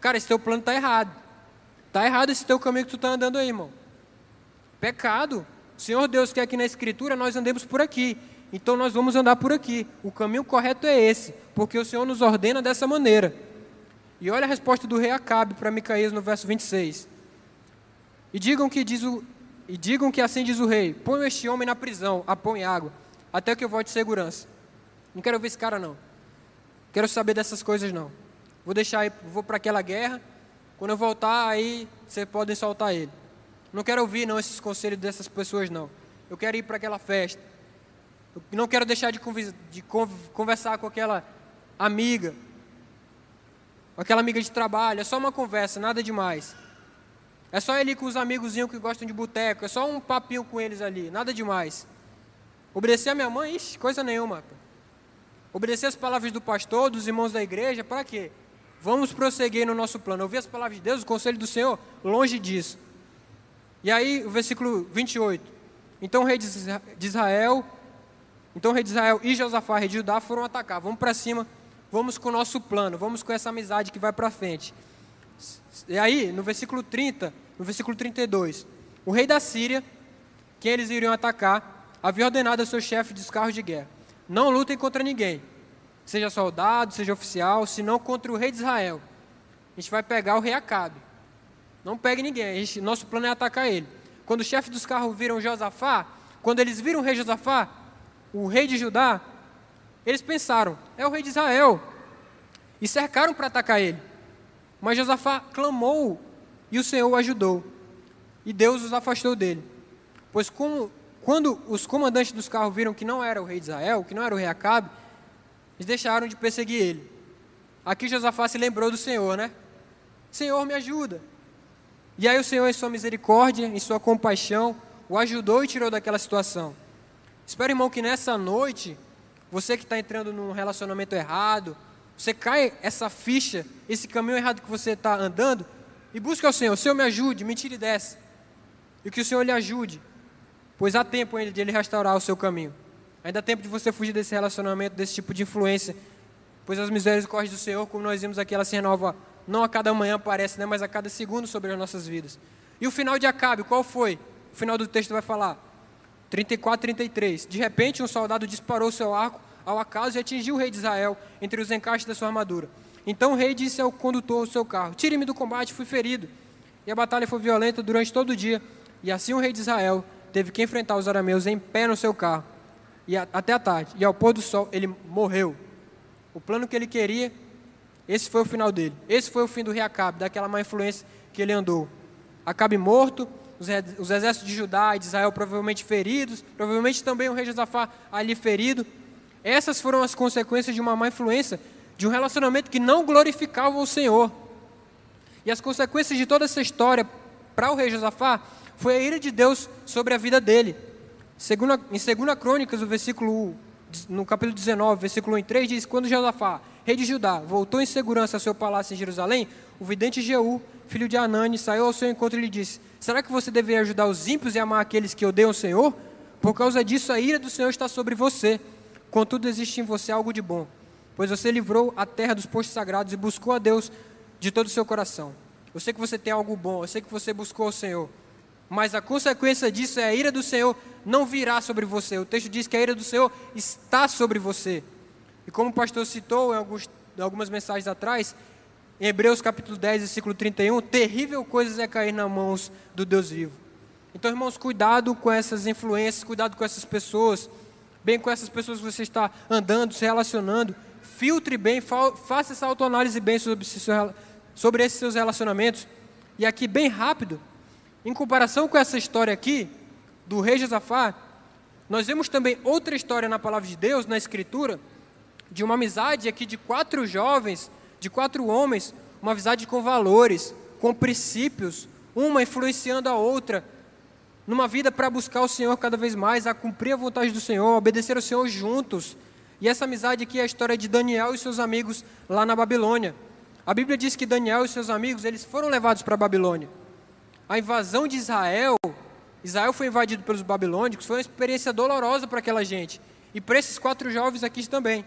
Cara, esse teu plano está errado. Está errado esse teu caminho que tu está andando aí, irmão. Pecado. O Senhor Deus quer que na Escritura nós andemos por aqui. Então nós vamos andar por aqui. O caminho correto é esse, porque o Senhor nos ordena dessa maneira. E olha a resposta do rei Acabe para Micaías no verso 26. E digam que diz o, e digam que assim diz o rei: Põe este homem na prisão, a pão e água, até que eu volte de segurança. Não quero ver esse cara, não. Quero saber dessas coisas, não. Vou deixar, vou para aquela guerra. Quando eu voltar, aí vocês podem soltar ele. Não quero ouvir, não, esses conselhos dessas pessoas, não. Eu quero ir para aquela festa. Eu não quero deixar de, de conversar com aquela amiga, aquela amiga de trabalho. É só uma conversa, nada demais. É só ele com os amigozinhos que gostam de boteco, é só um papinho com eles ali, nada demais. Obedecer a minha mãe, ixi, coisa nenhuma. Obedecer as palavras do pastor, dos irmãos da igreja, para quê? Vamos prosseguir no nosso plano. Ouvir as palavras de Deus, o conselho do Senhor, longe disso. E aí, o versículo 28. Então o rei de Israel, então o rei de Israel e Josafá, rei de Judá, foram atacar. Vamos para cima, vamos com o nosso plano, vamos com essa amizade que vai para frente. E aí, no versículo 30, no versículo 32, o rei da Síria, quem eles iriam atacar, havia ordenado a seu chefe dos carros de guerra: não lutem contra ninguém, seja soldado, seja oficial, senão contra o rei de Israel. A gente vai pegar o rei Acabe. Não pegue ninguém, gente, nosso plano é atacar ele. Quando os chefes dos carros viram Josafá, quando eles viram o rei Josafá, o rei de Judá, eles pensaram: é o rei de Israel. E cercaram para atacar ele. Mas Josafá clamou e o Senhor o ajudou. E Deus os afastou dele. Pois como, quando os comandantes dos carros viram que não era o rei de Israel, que não era o rei Acabe, eles deixaram de perseguir ele. Aqui Josafá se lembrou do Senhor, né? Senhor, me ajuda. E aí o Senhor, em sua misericórdia, em sua compaixão, o ajudou e tirou daquela situação. Espero, irmão, que nessa noite, você que está entrando num relacionamento errado, você cai essa ficha, esse caminho errado que você está andando, e busca o Senhor. Senhor me ajude, me tire dessa. E que o Senhor lhe ajude, pois há tempo ainda de Ele restaurar o seu caminho. Ainda há tempo de você fugir desse relacionamento, desse tipo de influência, pois as misericórdias do Senhor, como nós vimos aqui, ela se renova não a cada manhã aparece, né, mas a cada segundo sobre as nossas vidas. E o final de Acabe, qual foi? O final do texto vai falar. 34, 33. De repente, um soldado disparou seu arco ao acaso e atingiu o rei de Israel entre os encaixes da sua armadura. Então o rei disse ao condutor do seu carro: Tire-me do combate, fui ferido. E a batalha foi violenta durante todo o dia. E assim o rei de Israel teve que enfrentar os arameus em pé no seu carro. E a, até a tarde. E ao pôr do sol, ele morreu. O plano que ele queria, esse foi o final dele. Esse foi o fim do rei Acabe, daquela má influência que ele andou. Acabe morto, os, os exércitos de Judá e de Israel provavelmente feridos, provavelmente também o rei Josafá ali ferido. Essas foram as consequências de uma má influência, de um relacionamento que não glorificava o Senhor. E as consequências de toda essa história para o rei Josafá foi a ira de Deus sobre a vida dele. Segunda, em 2 Crônicas, o versículo, no capítulo 19, versículo 1 e 3, diz: Quando Josafá, rei de Judá, voltou em segurança ao seu palácio em Jerusalém, o vidente Jeú, filho de Anani, saiu ao seu encontro e lhe disse: Será que você deveria ajudar os ímpios e amar aqueles que odeiam o Senhor? Por causa disso, a ira do Senhor está sobre você. Contudo, existe em você algo de bom, pois você livrou a terra dos postos sagrados e buscou a Deus de todo o seu coração. Eu sei que você tem algo bom, eu sei que você buscou o Senhor, mas a consequência disso é a ira do Senhor não virá sobre você. O texto diz que a ira do Senhor está sobre você. E como o pastor citou em, alguns, em algumas mensagens atrás, em Hebreus capítulo 10, versículo 31, terrível coisa é cair nas mãos do Deus vivo. Então, irmãos, cuidado com essas influências, cuidado com essas pessoas bem com essas pessoas que você está andando, se relacionando. filtre bem, faça essa autoanálise bem sobre, sobre esses seus relacionamentos. E aqui, bem rápido, em comparação com essa história aqui, do rei Josafá, nós vemos também outra história na palavra de Deus, na Escritura, de uma amizade aqui de quatro jovens, de quatro homens, uma amizade com valores, com princípios, uma influenciando a outra, numa vida para buscar o Senhor cada vez mais, a cumprir a vontade do Senhor, obedecer ao Senhor juntos. E essa amizade aqui é a história de Daniel e seus amigos lá na Babilônia. A Bíblia diz que Daniel e seus amigos, eles foram levados para a Babilônia. A invasão de Israel, Israel foi invadido pelos babilônicos, foi uma experiência dolorosa para aquela gente. E para esses quatro jovens aqui também.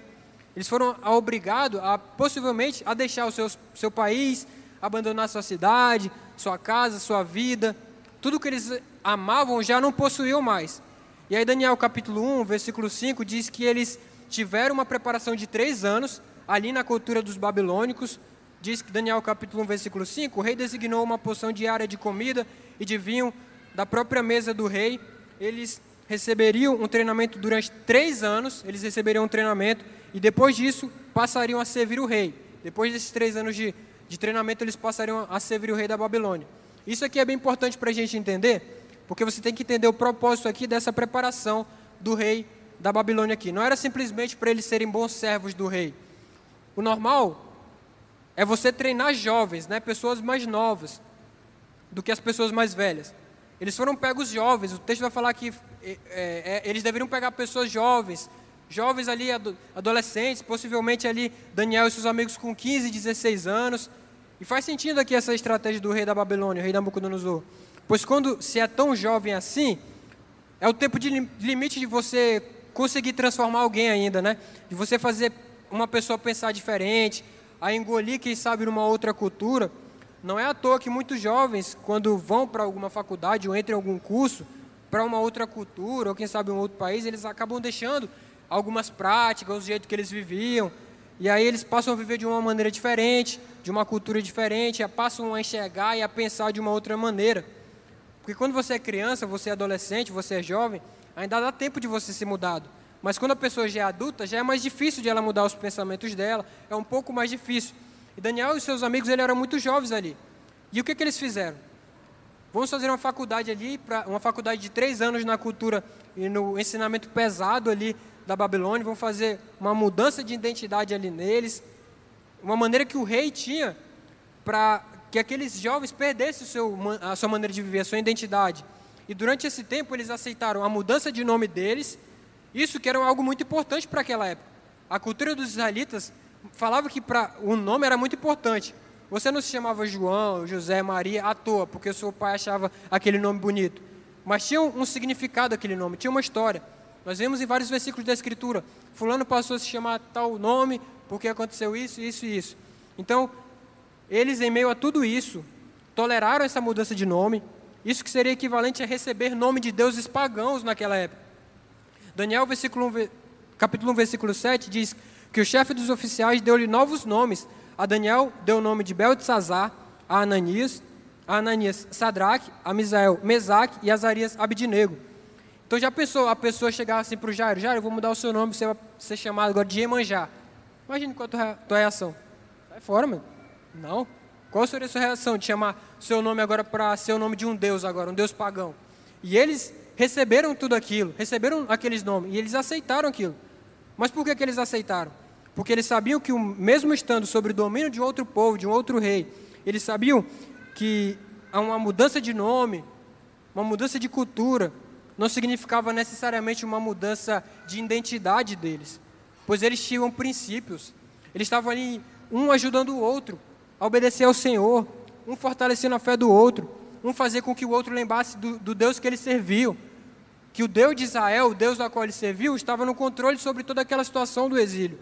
Eles foram obrigados a, possivelmente, a deixar o seu, seu país, abandonar sua cidade, sua casa, sua vida. Tudo que eles amavam já não possuíam mais. E aí Daniel capítulo 1, versículo 5, diz que eles tiveram uma preparação de três anos ali na cultura dos babilônicos. Diz que Daniel capítulo 1, versículo 5, o rei designou uma porção diária de comida e de vinho da própria mesa do rei. Eles receberiam um treinamento durante três anos, eles receberiam um treinamento e depois disso passariam a servir o rei. Depois desses três anos de, de treinamento, eles passariam a servir o rei da Babilônia. Isso aqui é bem importante para a gente entender, porque você tem que entender o propósito aqui dessa preparação do rei da Babilônia aqui. Não era simplesmente para eles serem bons servos do rei. O normal é você treinar jovens, né, pessoas mais novas do que as pessoas mais velhas. Eles foram pegos jovens. O texto vai falar que é, é, eles deveriam pegar pessoas jovens, jovens ali, adolescentes, possivelmente ali Daniel e seus amigos com 15, 16 anos. E faz sentido aqui essa estratégia do rei da Babilônia, o rei Nabucodonosor. Pois quando se é tão jovem assim, é o tempo de limite de você conseguir transformar alguém ainda, né? De você fazer uma pessoa pensar diferente, a engolir, quem sabe, numa outra cultura. Não é à toa que muitos jovens, quando vão para alguma faculdade ou entram em algum curso, para uma outra cultura, ou quem sabe um outro país, eles acabam deixando algumas práticas, o jeito que eles viviam. E aí eles passam a viver de uma maneira diferente, de uma cultura diferente, passam a enxergar e a pensar de uma outra maneira. Porque quando você é criança, você é adolescente, você é jovem, ainda dá tempo de você ser mudado. Mas quando a pessoa já é adulta, já é mais difícil de ela mudar os pensamentos dela, é um pouco mais difícil. E Daniel e seus amigos, eles eram muito jovens ali. E o que, que eles fizeram? Vamos fazer uma faculdade ali, pra, uma faculdade de três anos na cultura e no ensinamento pesado ali da Babilônia, vão fazer uma mudança de identidade ali neles, uma maneira que o rei tinha para que aqueles jovens perdessem seu, a sua maneira de viver, a sua identidade. E durante esse tempo eles aceitaram a mudança de nome deles, isso que era algo muito importante para aquela época. A cultura dos israelitas falava que o nome era muito importante. Você não se chamava João, José, Maria à toa, porque seu pai achava aquele nome bonito. Mas tinha um significado aquele nome, tinha uma história. Nós vemos em vários versículos da Escritura, fulano passou a se chamar tal nome porque aconteceu isso, isso e isso. Então, eles em meio a tudo isso, toleraram essa mudança de nome, isso que seria equivalente a receber nome de deuses pagãos naquela época. Daniel, versículo 1, capítulo 1, versículo 7, diz que o chefe dos oficiais deu-lhe novos nomes. A Daniel deu o nome de Beltesazar, a Ananias, a Ananias Sadraque, a Misael Mesaque e Azarias Abidnego. Então já pensou a pessoa chegar assim para o Jairo, Jairo, eu vou mudar o seu nome, você vai ser chamado agora de Emanjá. Imagine qual é a tua reação. Sai fora, mano. Não. Qual seria a sua reação de chamar seu nome agora para ser o nome de um Deus agora, um Deus pagão? E eles receberam tudo aquilo, receberam aqueles nomes, e eles aceitaram aquilo. Mas por que, que eles aceitaram? Porque eles sabiam que, mesmo estando sob o domínio de outro povo, de um outro rei, eles sabiam que uma mudança de nome, uma mudança de cultura, não significava necessariamente uma mudança de identidade deles, pois eles tinham princípios. Eles estavam ali, um ajudando o outro a obedecer ao Senhor, um fortalecendo a fé do outro, um fazer com que o outro lembrasse do, do Deus que eles serviam. Que o Deus de Israel, o Deus da qual eles serviam, estava no controle sobre toda aquela situação do exílio.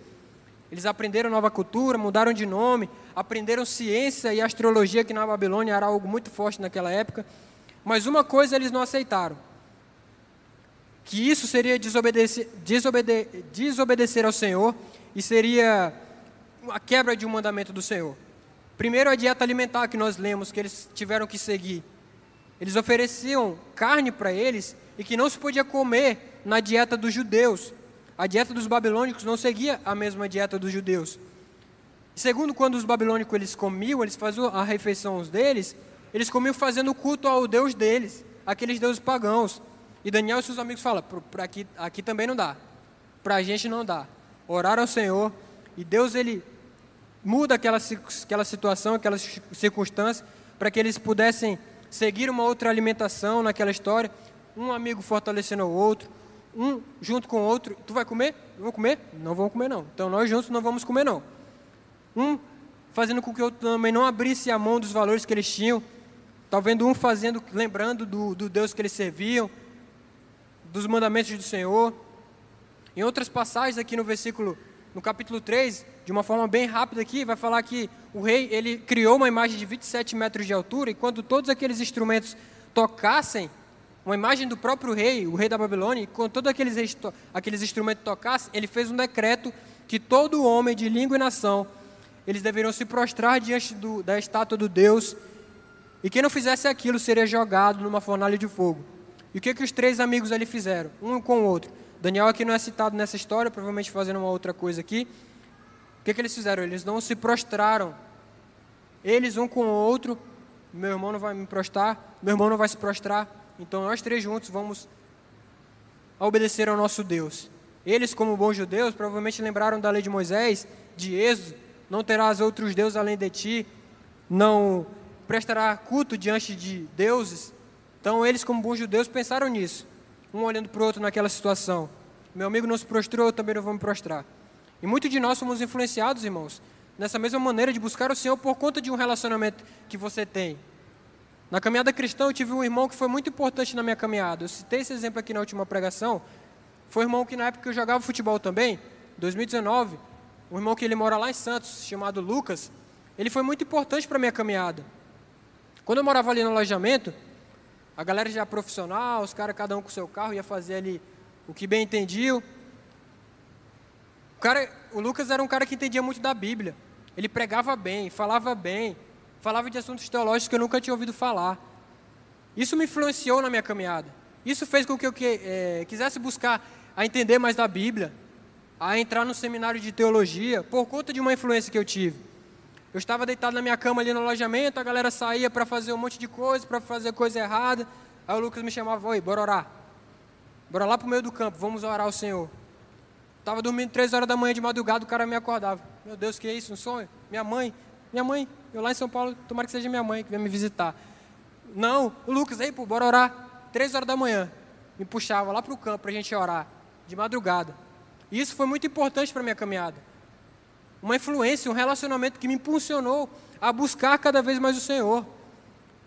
Eles aprenderam nova cultura, mudaram de nome, aprenderam ciência e astrologia, que na Babilônia era algo muito forte naquela época. Mas uma coisa eles não aceitaram: que isso seria desobedecer, desobede, desobedecer ao Senhor e seria a quebra de um mandamento do Senhor. Primeiro, a dieta alimentar que nós lemos, que eles tiveram que seguir. Eles ofereciam carne para eles e que não se podia comer na dieta dos judeus. a dieta dos babilônicos não seguia a mesma dieta dos judeus. Segundo, quando os babilônicos eles comiam, eles faziam a refeição deles, eles comiam fazendo culto ao Deus deles, aqueles deuses pagãos. E Daniel e seus amigos falam, para aqui, aqui também não dá, para a gente não dá. Orar ao Senhor e Deus ele muda aquela, aquela situação, aquela circunstância, para que eles pudessem seguir uma outra alimentação naquela história, um amigo fortalecendo o outro, um junto com o outro. Tu vai comer? Vou comer? Não vamos comer não. Então nós juntos não vamos comer não. Um fazendo com que o outro também não abrisse a mão dos valores que eles tinham. Talvez um fazendo, lembrando do, do Deus que eles serviam, dos mandamentos do Senhor. Em outras passagens aqui no versículo, no capítulo 3, de uma forma bem rápida aqui, vai falar que o rei, ele criou uma imagem de 27 metros de altura, e quando todos aqueles instrumentos tocassem, uma imagem do próprio rei, o rei da Babilônia, e quando todos aqueles, aqueles instrumentos tocassem, ele fez um decreto que todo homem de língua e nação, eles deveriam se prostrar diante do, da estátua do Deus, e quem não fizesse aquilo seria jogado numa fornalha de fogo. E o que, que os três amigos ali fizeram, um com o outro? Daniel aqui não é citado nessa história, provavelmente fazendo uma outra coisa aqui, que, que eles fizeram? Eles não se prostraram. Eles, um com o outro, meu irmão não vai me prostrar, meu irmão não vai se prostrar, então nós três juntos vamos obedecer ao nosso Deus. Eles, como bons judeus, provavelmente lembraram da lei de Moisés, de Êxodo, não terás outros deuses além de ti, não prestará culto diante de deuses. Então, eles, como bons judeus, pensaram nisso, um olhando para o outro naquela situação. Meu amigo não se prostrou, eu também não vou me prostrar. E muitos de nós somos influenciados, irmãos, nessa mesma maneira de buscar o Senhor por conta de um relacionamento que você tem. Na caminhada cristã, eu tive um irmão que foi muito importante na minha caminhada. Eu citei esse exemplo aqui na última pregação. Foi um irmão que, na época que eu jogava futebol também, 2019, um irmão que ele mora lá em Santos, chamado Lucas, ele foi muito importante para a minha caminhada. Quando eu morava ali no alojamento, a galera já profissional, os caras cada um com seu carro, ia fazer ali o que bem entendiam cara, o Lucas era um cara que entendia muito da Bíblia. Ele pregava bem, falava bem, falava de assuntos teológicos que eu nunca tinha ouvido falar. Isso me influenciou na minha caminhada. Isso fez com que eu que, é, quisesse buscar a entender mais da Bíblia, a entrar no seminário de teologia, por conta de uma influência que eu tive. Eu estava deitado na minha cama ali no alojamento, a galera saía para fazer um monte de coisa, para fazer coisa errada. Aí o Lucas me chamava, oi, bora orar. Bora lá para o meio do campo, vamos orar ao Senhor. Estava dormindo três horas da manhã de madrugada, o cara me acordava. Meu Deus, que é isso? Um sonho? Minha mãe? Minha mãe. Eu lá em São Paulo, tomara que seja minha mãe que venha me visitar. Não, o Lucas, aí, pô, bora orar. Três horas da manhã. Me puxava lá para o campo para a gente orar. De madrugada. E isso foi muito importante para a minha caminhada. Uma influência, um relacionamento que me impulsionou a buscar cada vez mais o Senhor.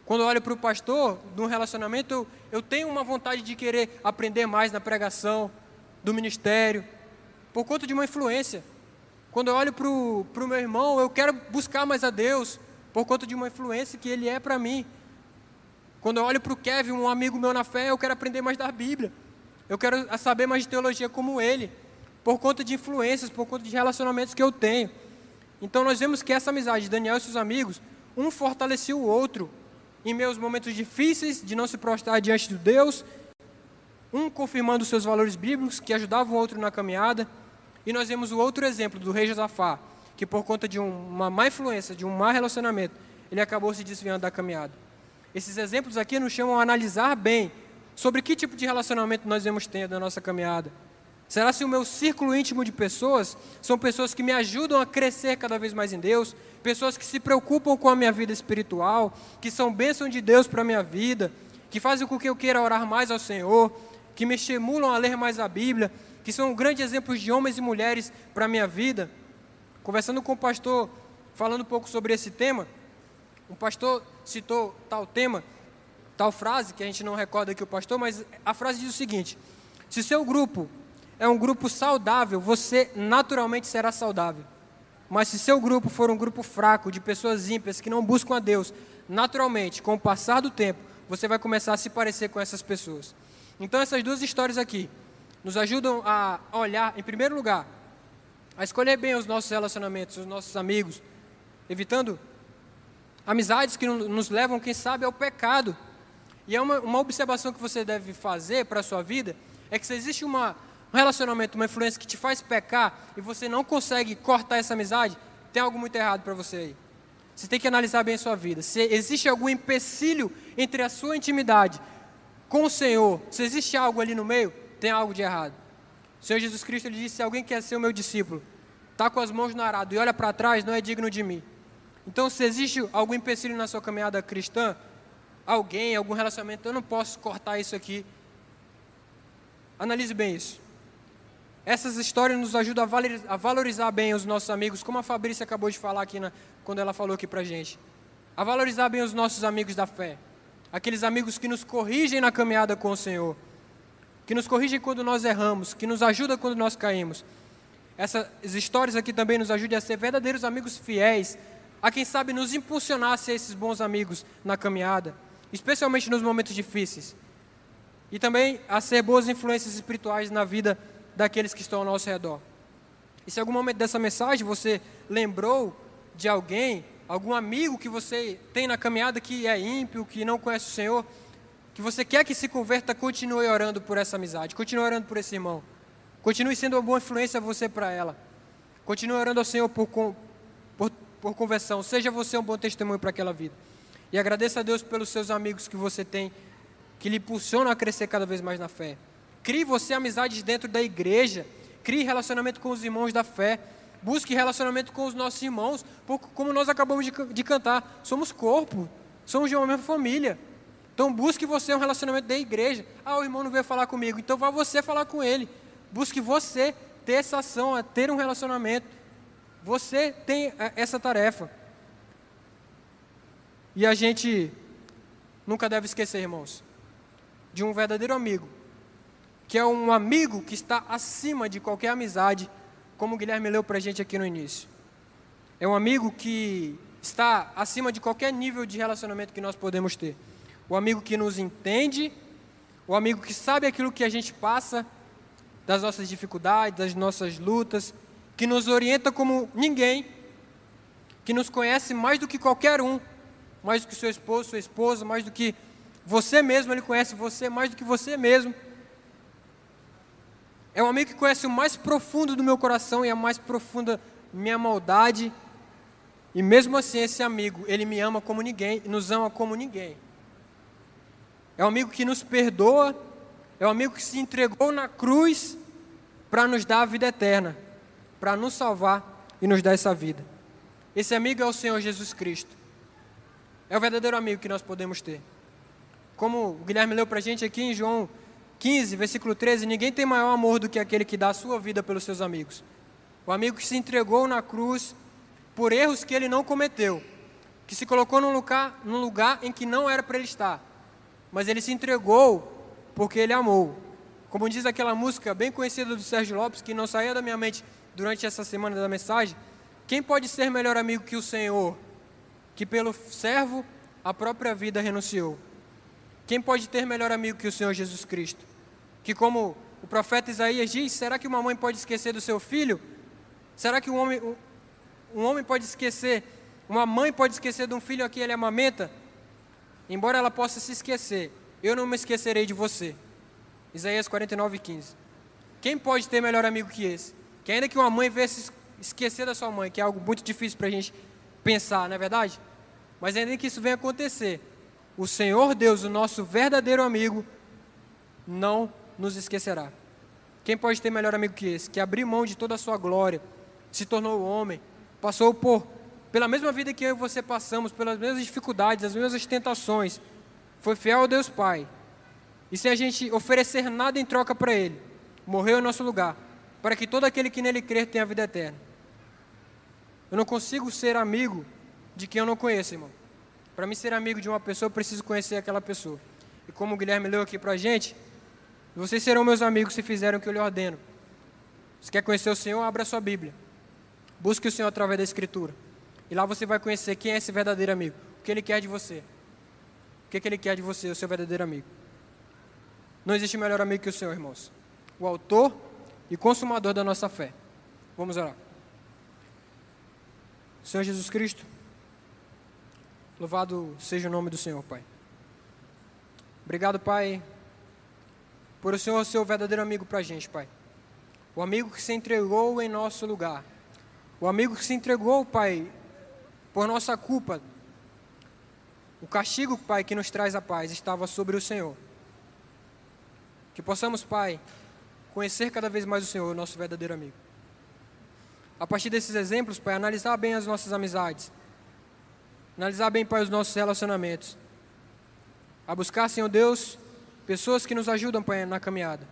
Quando eu olho para o pastor, num relacionamento, eu, eu tenho uma vontade de querer aprender mais na pregação, do ministério, por conta de uma influência. Quando eu olho para o meu irmão, eu quero buscar mais a Deus, por conta de uma influência que ele é para mim. Quando eu olho para o Kevin, um amigo meu na fé, eu quero aprender mais da Bíblia. Eu quero saber mais de teologia como ele, por conta de influências, por conta de relacionamentos que eu tenho. Então nós vemos que essa amizade de Daniel e seus amigos, um fortalecia o outro em meus momentos difíceis de não se prostrar diante de Deus um confirmando seus valores bíblicos, que ajudavam o outro na caminhada. E nós vemos o outro exemplo do rei Josafá, que por conta de uma má influência, de um má relacionamento, ele acabou se desviando da caminhada. Esses exemplos aqui nos chamam a analisar bem sobre que tipo de relacionamento nós vemos tendo na nossa caminhada. Será se o meu círculo íntimo de pessoas são pessoas que me ajudam a crescer cada vez mais em Deus, pessoas que se preocupam com a minha vida espiritual, que são bênção de Deus para a minha vida, que fazem com que eu queira orar mais ao Senhor, que me estimulam a ler mais a Bíblia, que são grandes exemplos de homens e mulheres para a minha vida. Conversando com o pastor, falando um pouco sobre esse tema, o pastor citou tal tema, tal frase, que a gente não recorda aqui o pastor, mas a frase diz o seguinte: se seu grupo é um grupo saudável, você naturalmente será saudável. Mas se seu grupo for um grupo fraco, de pessoas ímpias que não buscam a Deus, naturalmente, com o passar do tempo, você vai começar a se parecer com essas pessoas. Então, essas duas histórias aqui nos ajudam a olhar, em primeiro lugar, a escolher bem os nossos relacionamentos, os nossos amigos, evitando amizades que nos levam, quem sabe, ao pecado. E é uma, uma observação que você deve fazer para a sua vida, é que se existe uma, um relacionamento, uma influência que te faz pecar e você não consegue cortar essa amizade, tem algo muito errado para você aí. Você tem que analisar bem a sua vida. Se existe algum empecilho entre a sua intimidade com o Senhor, se existe algo ali no meio, tem algo de errado. O Senhor Jesus Cristo ele disse: se alguém quer ser o meu discípulo, está com as mãos no arado e olha para trás, não é digno de mim. Então, se existe algum empecilho na sua caminhada cristã, alguém, algum relacionamento, eu não posso cortar isso aqui. Analise bem isso. Essas histórias nos ajudam a valorizar bem os nossos amigos, como a Fabrícia acabou de falar aqui na, quando ela falou aqui para gente. A valorizar bem os nossos amigos da fé. Aqueles amigos que nos corrigem na caminhada com o Senhor. Que nos corrigem quando nós erramos, que nos ajudam quando nós caímos. Essas histórias aqui também nos ajudam a ser verdadeiros amigos fiéis, a quem sabe nos impulsionar a ser esses bons amigos na caminhada, especialmente nos momentos difíceis. E também a ser boas influências espirituais na vida daqueles que estão ao nosso redor. E se em algum momento dessa mensagem você lembrou de alguém, algum amigo que você tem na caminhada que é ímpio, que não conhece o Senhor, que você quer que se converta, continue orando por essa amizade, continue orando por esse irmão. Continue sendo uma boa influência você para ela. Continue orando ao Senhor por, por, por conversão. Seja você um bom testemunho para aquela vida. E agradeça a Deus pelos seus amigos que você tem, que lhe impulsionam a crescer cada vez mais na fé. Crie você amizades dentro da igreja. Crie relacionamento com os irmãos da fé. Busque relacionamento com os nossos irmãos. Como nós acabamos de, de cantar, somos corpo. Somos de uma mesma família. Então busque você um relacionamento da igreja. Ah, o irmão não veio falar comigo. Então vá você falar com ele. Busque você ter essa ação, ter um relacionamento. Você tem é, essa tarefa. E a gente nunca deve esquecer, irmãos, de um verdadeiro amigo que é um amigo que está acima de qualquer amizade, como o Guilherme leu para a gente aqui no início. É um amigo que está acima de qualquer nível de relacionamento que nós podemos ter. O amigo que nos entende, o amigo que sabe aquilo que a gente passa, das nossas dificuldades, das nossas lutas, que nos orienta como ninguém, que nos conhece mais do que qualquer um, mais do que seu esposo, sua esposa, mais do que você mesmo, ele conhece você mais do que você mesmo. É um amigo que conhece o mais profundo do meu coração e a mais profunda minha maldade. E mesmo assim, esse amigo, ele me ama como ninguém, nos ama como ninguém. É um amigo que nos perdoa, é um amigo que se entregou na cruz para nos dar a vida eterna, para nos salvar e nos dar essa vida. Esse amigo é o Senhor Jesus Cristo. É o verdadeiro amigo que nós podemos ter. Como o Guilherme leu para a gente aqui em João 15, versículo 13: Ninguém tem maior amor do que aquele que dá a sua vida pelos seus amigos. O amigo que se entregou na cruz por erros que ele não cometeu, que se colocou num lugar, num lugar em que não era para ele estar, mas ele se entregou porque ele amou. Como diz aquela música bem conhecida do Sérgio Lopes, que não saía da minha mente durante essa semana da mensagem: quem pode ser melhor amigo que o Senhor, que pelo servo a própria vida renunciou? Quem pode ter melhor amigo que o Senhor Jesus Cristo? Que como o profeta Isaías diz, será que uma mãe pode esquecer do seu filho? Será que um homem, um homem pode esquecer, uma mãe pode esquecer de um filho a quem ele amamenta? Embora ela possa se esquecer, eu não me esquecerei de você. Isaías 49, 15. Quem pode ter melhor amigo que esse? Que ainda que uma mãe venha se esquecer da sua mãe, que é algo muito difícil para a gente pensar, não é verdade? Mas ainda que isso venha acontecer, o Senhor Deus, o nosso verdadeiro amigo, não nos esquecerá. Quem pode ter melhor amigo que esse? Que abriu mão de toda a sua glória, se tornou homem, passou por pela mesma vida que eu e você passamos, pelas mesmas dificuldades, as mesmas tentações, foi fiel ao Deus Pai. E sem a gente oferecer nada em troca para Ele, morreu em nosso lugar, para que todo aquele que nele crer tenha vida eterna. Eu não consigo ser amigo de quem eu não conheço, irmão. Para mim ser amigo de uma pessoa, eu preciso conhecer aquela pessoa. E como o Guilherme leu aqui para a gente, vocês serão meus amigos se fizerem o que eu lhe ordeno. Se quer conhecer o Senhor, abra sua Bíblia. Busque o Senhor através da Escritura. E lá você vai conhecer quem é esse verdadeiro amigo. O que ele quer de você. O que, que ele quer de você, o seu verdadeiro amigo. Não existe melhor amigo que o Senhor, irmãos. O autor e consumador da nossa fé. Vamos orar. Senhor Jesus Cristo. Louvado seja o nome do Senhor, Pai. Obrigado, Pai, por o Senhor ser o verdadeiro amigo para a gente, Pai. o amigo que se entregou em nosso lugar, o amigo que se entregou, Pai, por nossa culpa. O castigo, Pai, que nos traz a paz estava sobre o Senhor. Que possamos, Pai, conhecer cada vez mais o Senhor, nosso verdadeiro amigo. A partir desses exemplos, Pai, analisar bem as nossas amizades, analisar bem, Pai, os nossos relacionamentos, a buscar, Senhor Deus, pessoas que nos ajudam, Pai, na caminhada.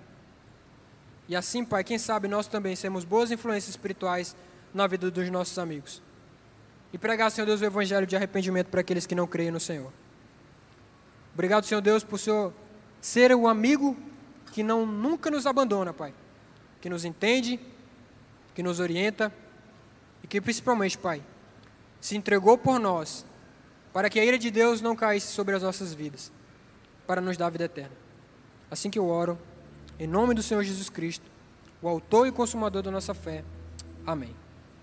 E assim, Pai, quem sabe nós também sermos boas influências espirituais na vida dos nossos amigos. E pregar, Senhor Deus, o evangelho de arrependimento para aqueles que não creem no Senhor. Obrigado, Senhor Deus, por Senhor ser o amigo que não nunca nos abandona, Pai. Que nos entende, que nos orienta e que principalmente, Pai, se entregou por nós para que a ira de Deus não caísse sobre as nossas vidas, para nos dar a vida eterna. Assim que eu oro, em nome do Senhor Jesus Cristo, o autor e consumador da nossa fé. Amém.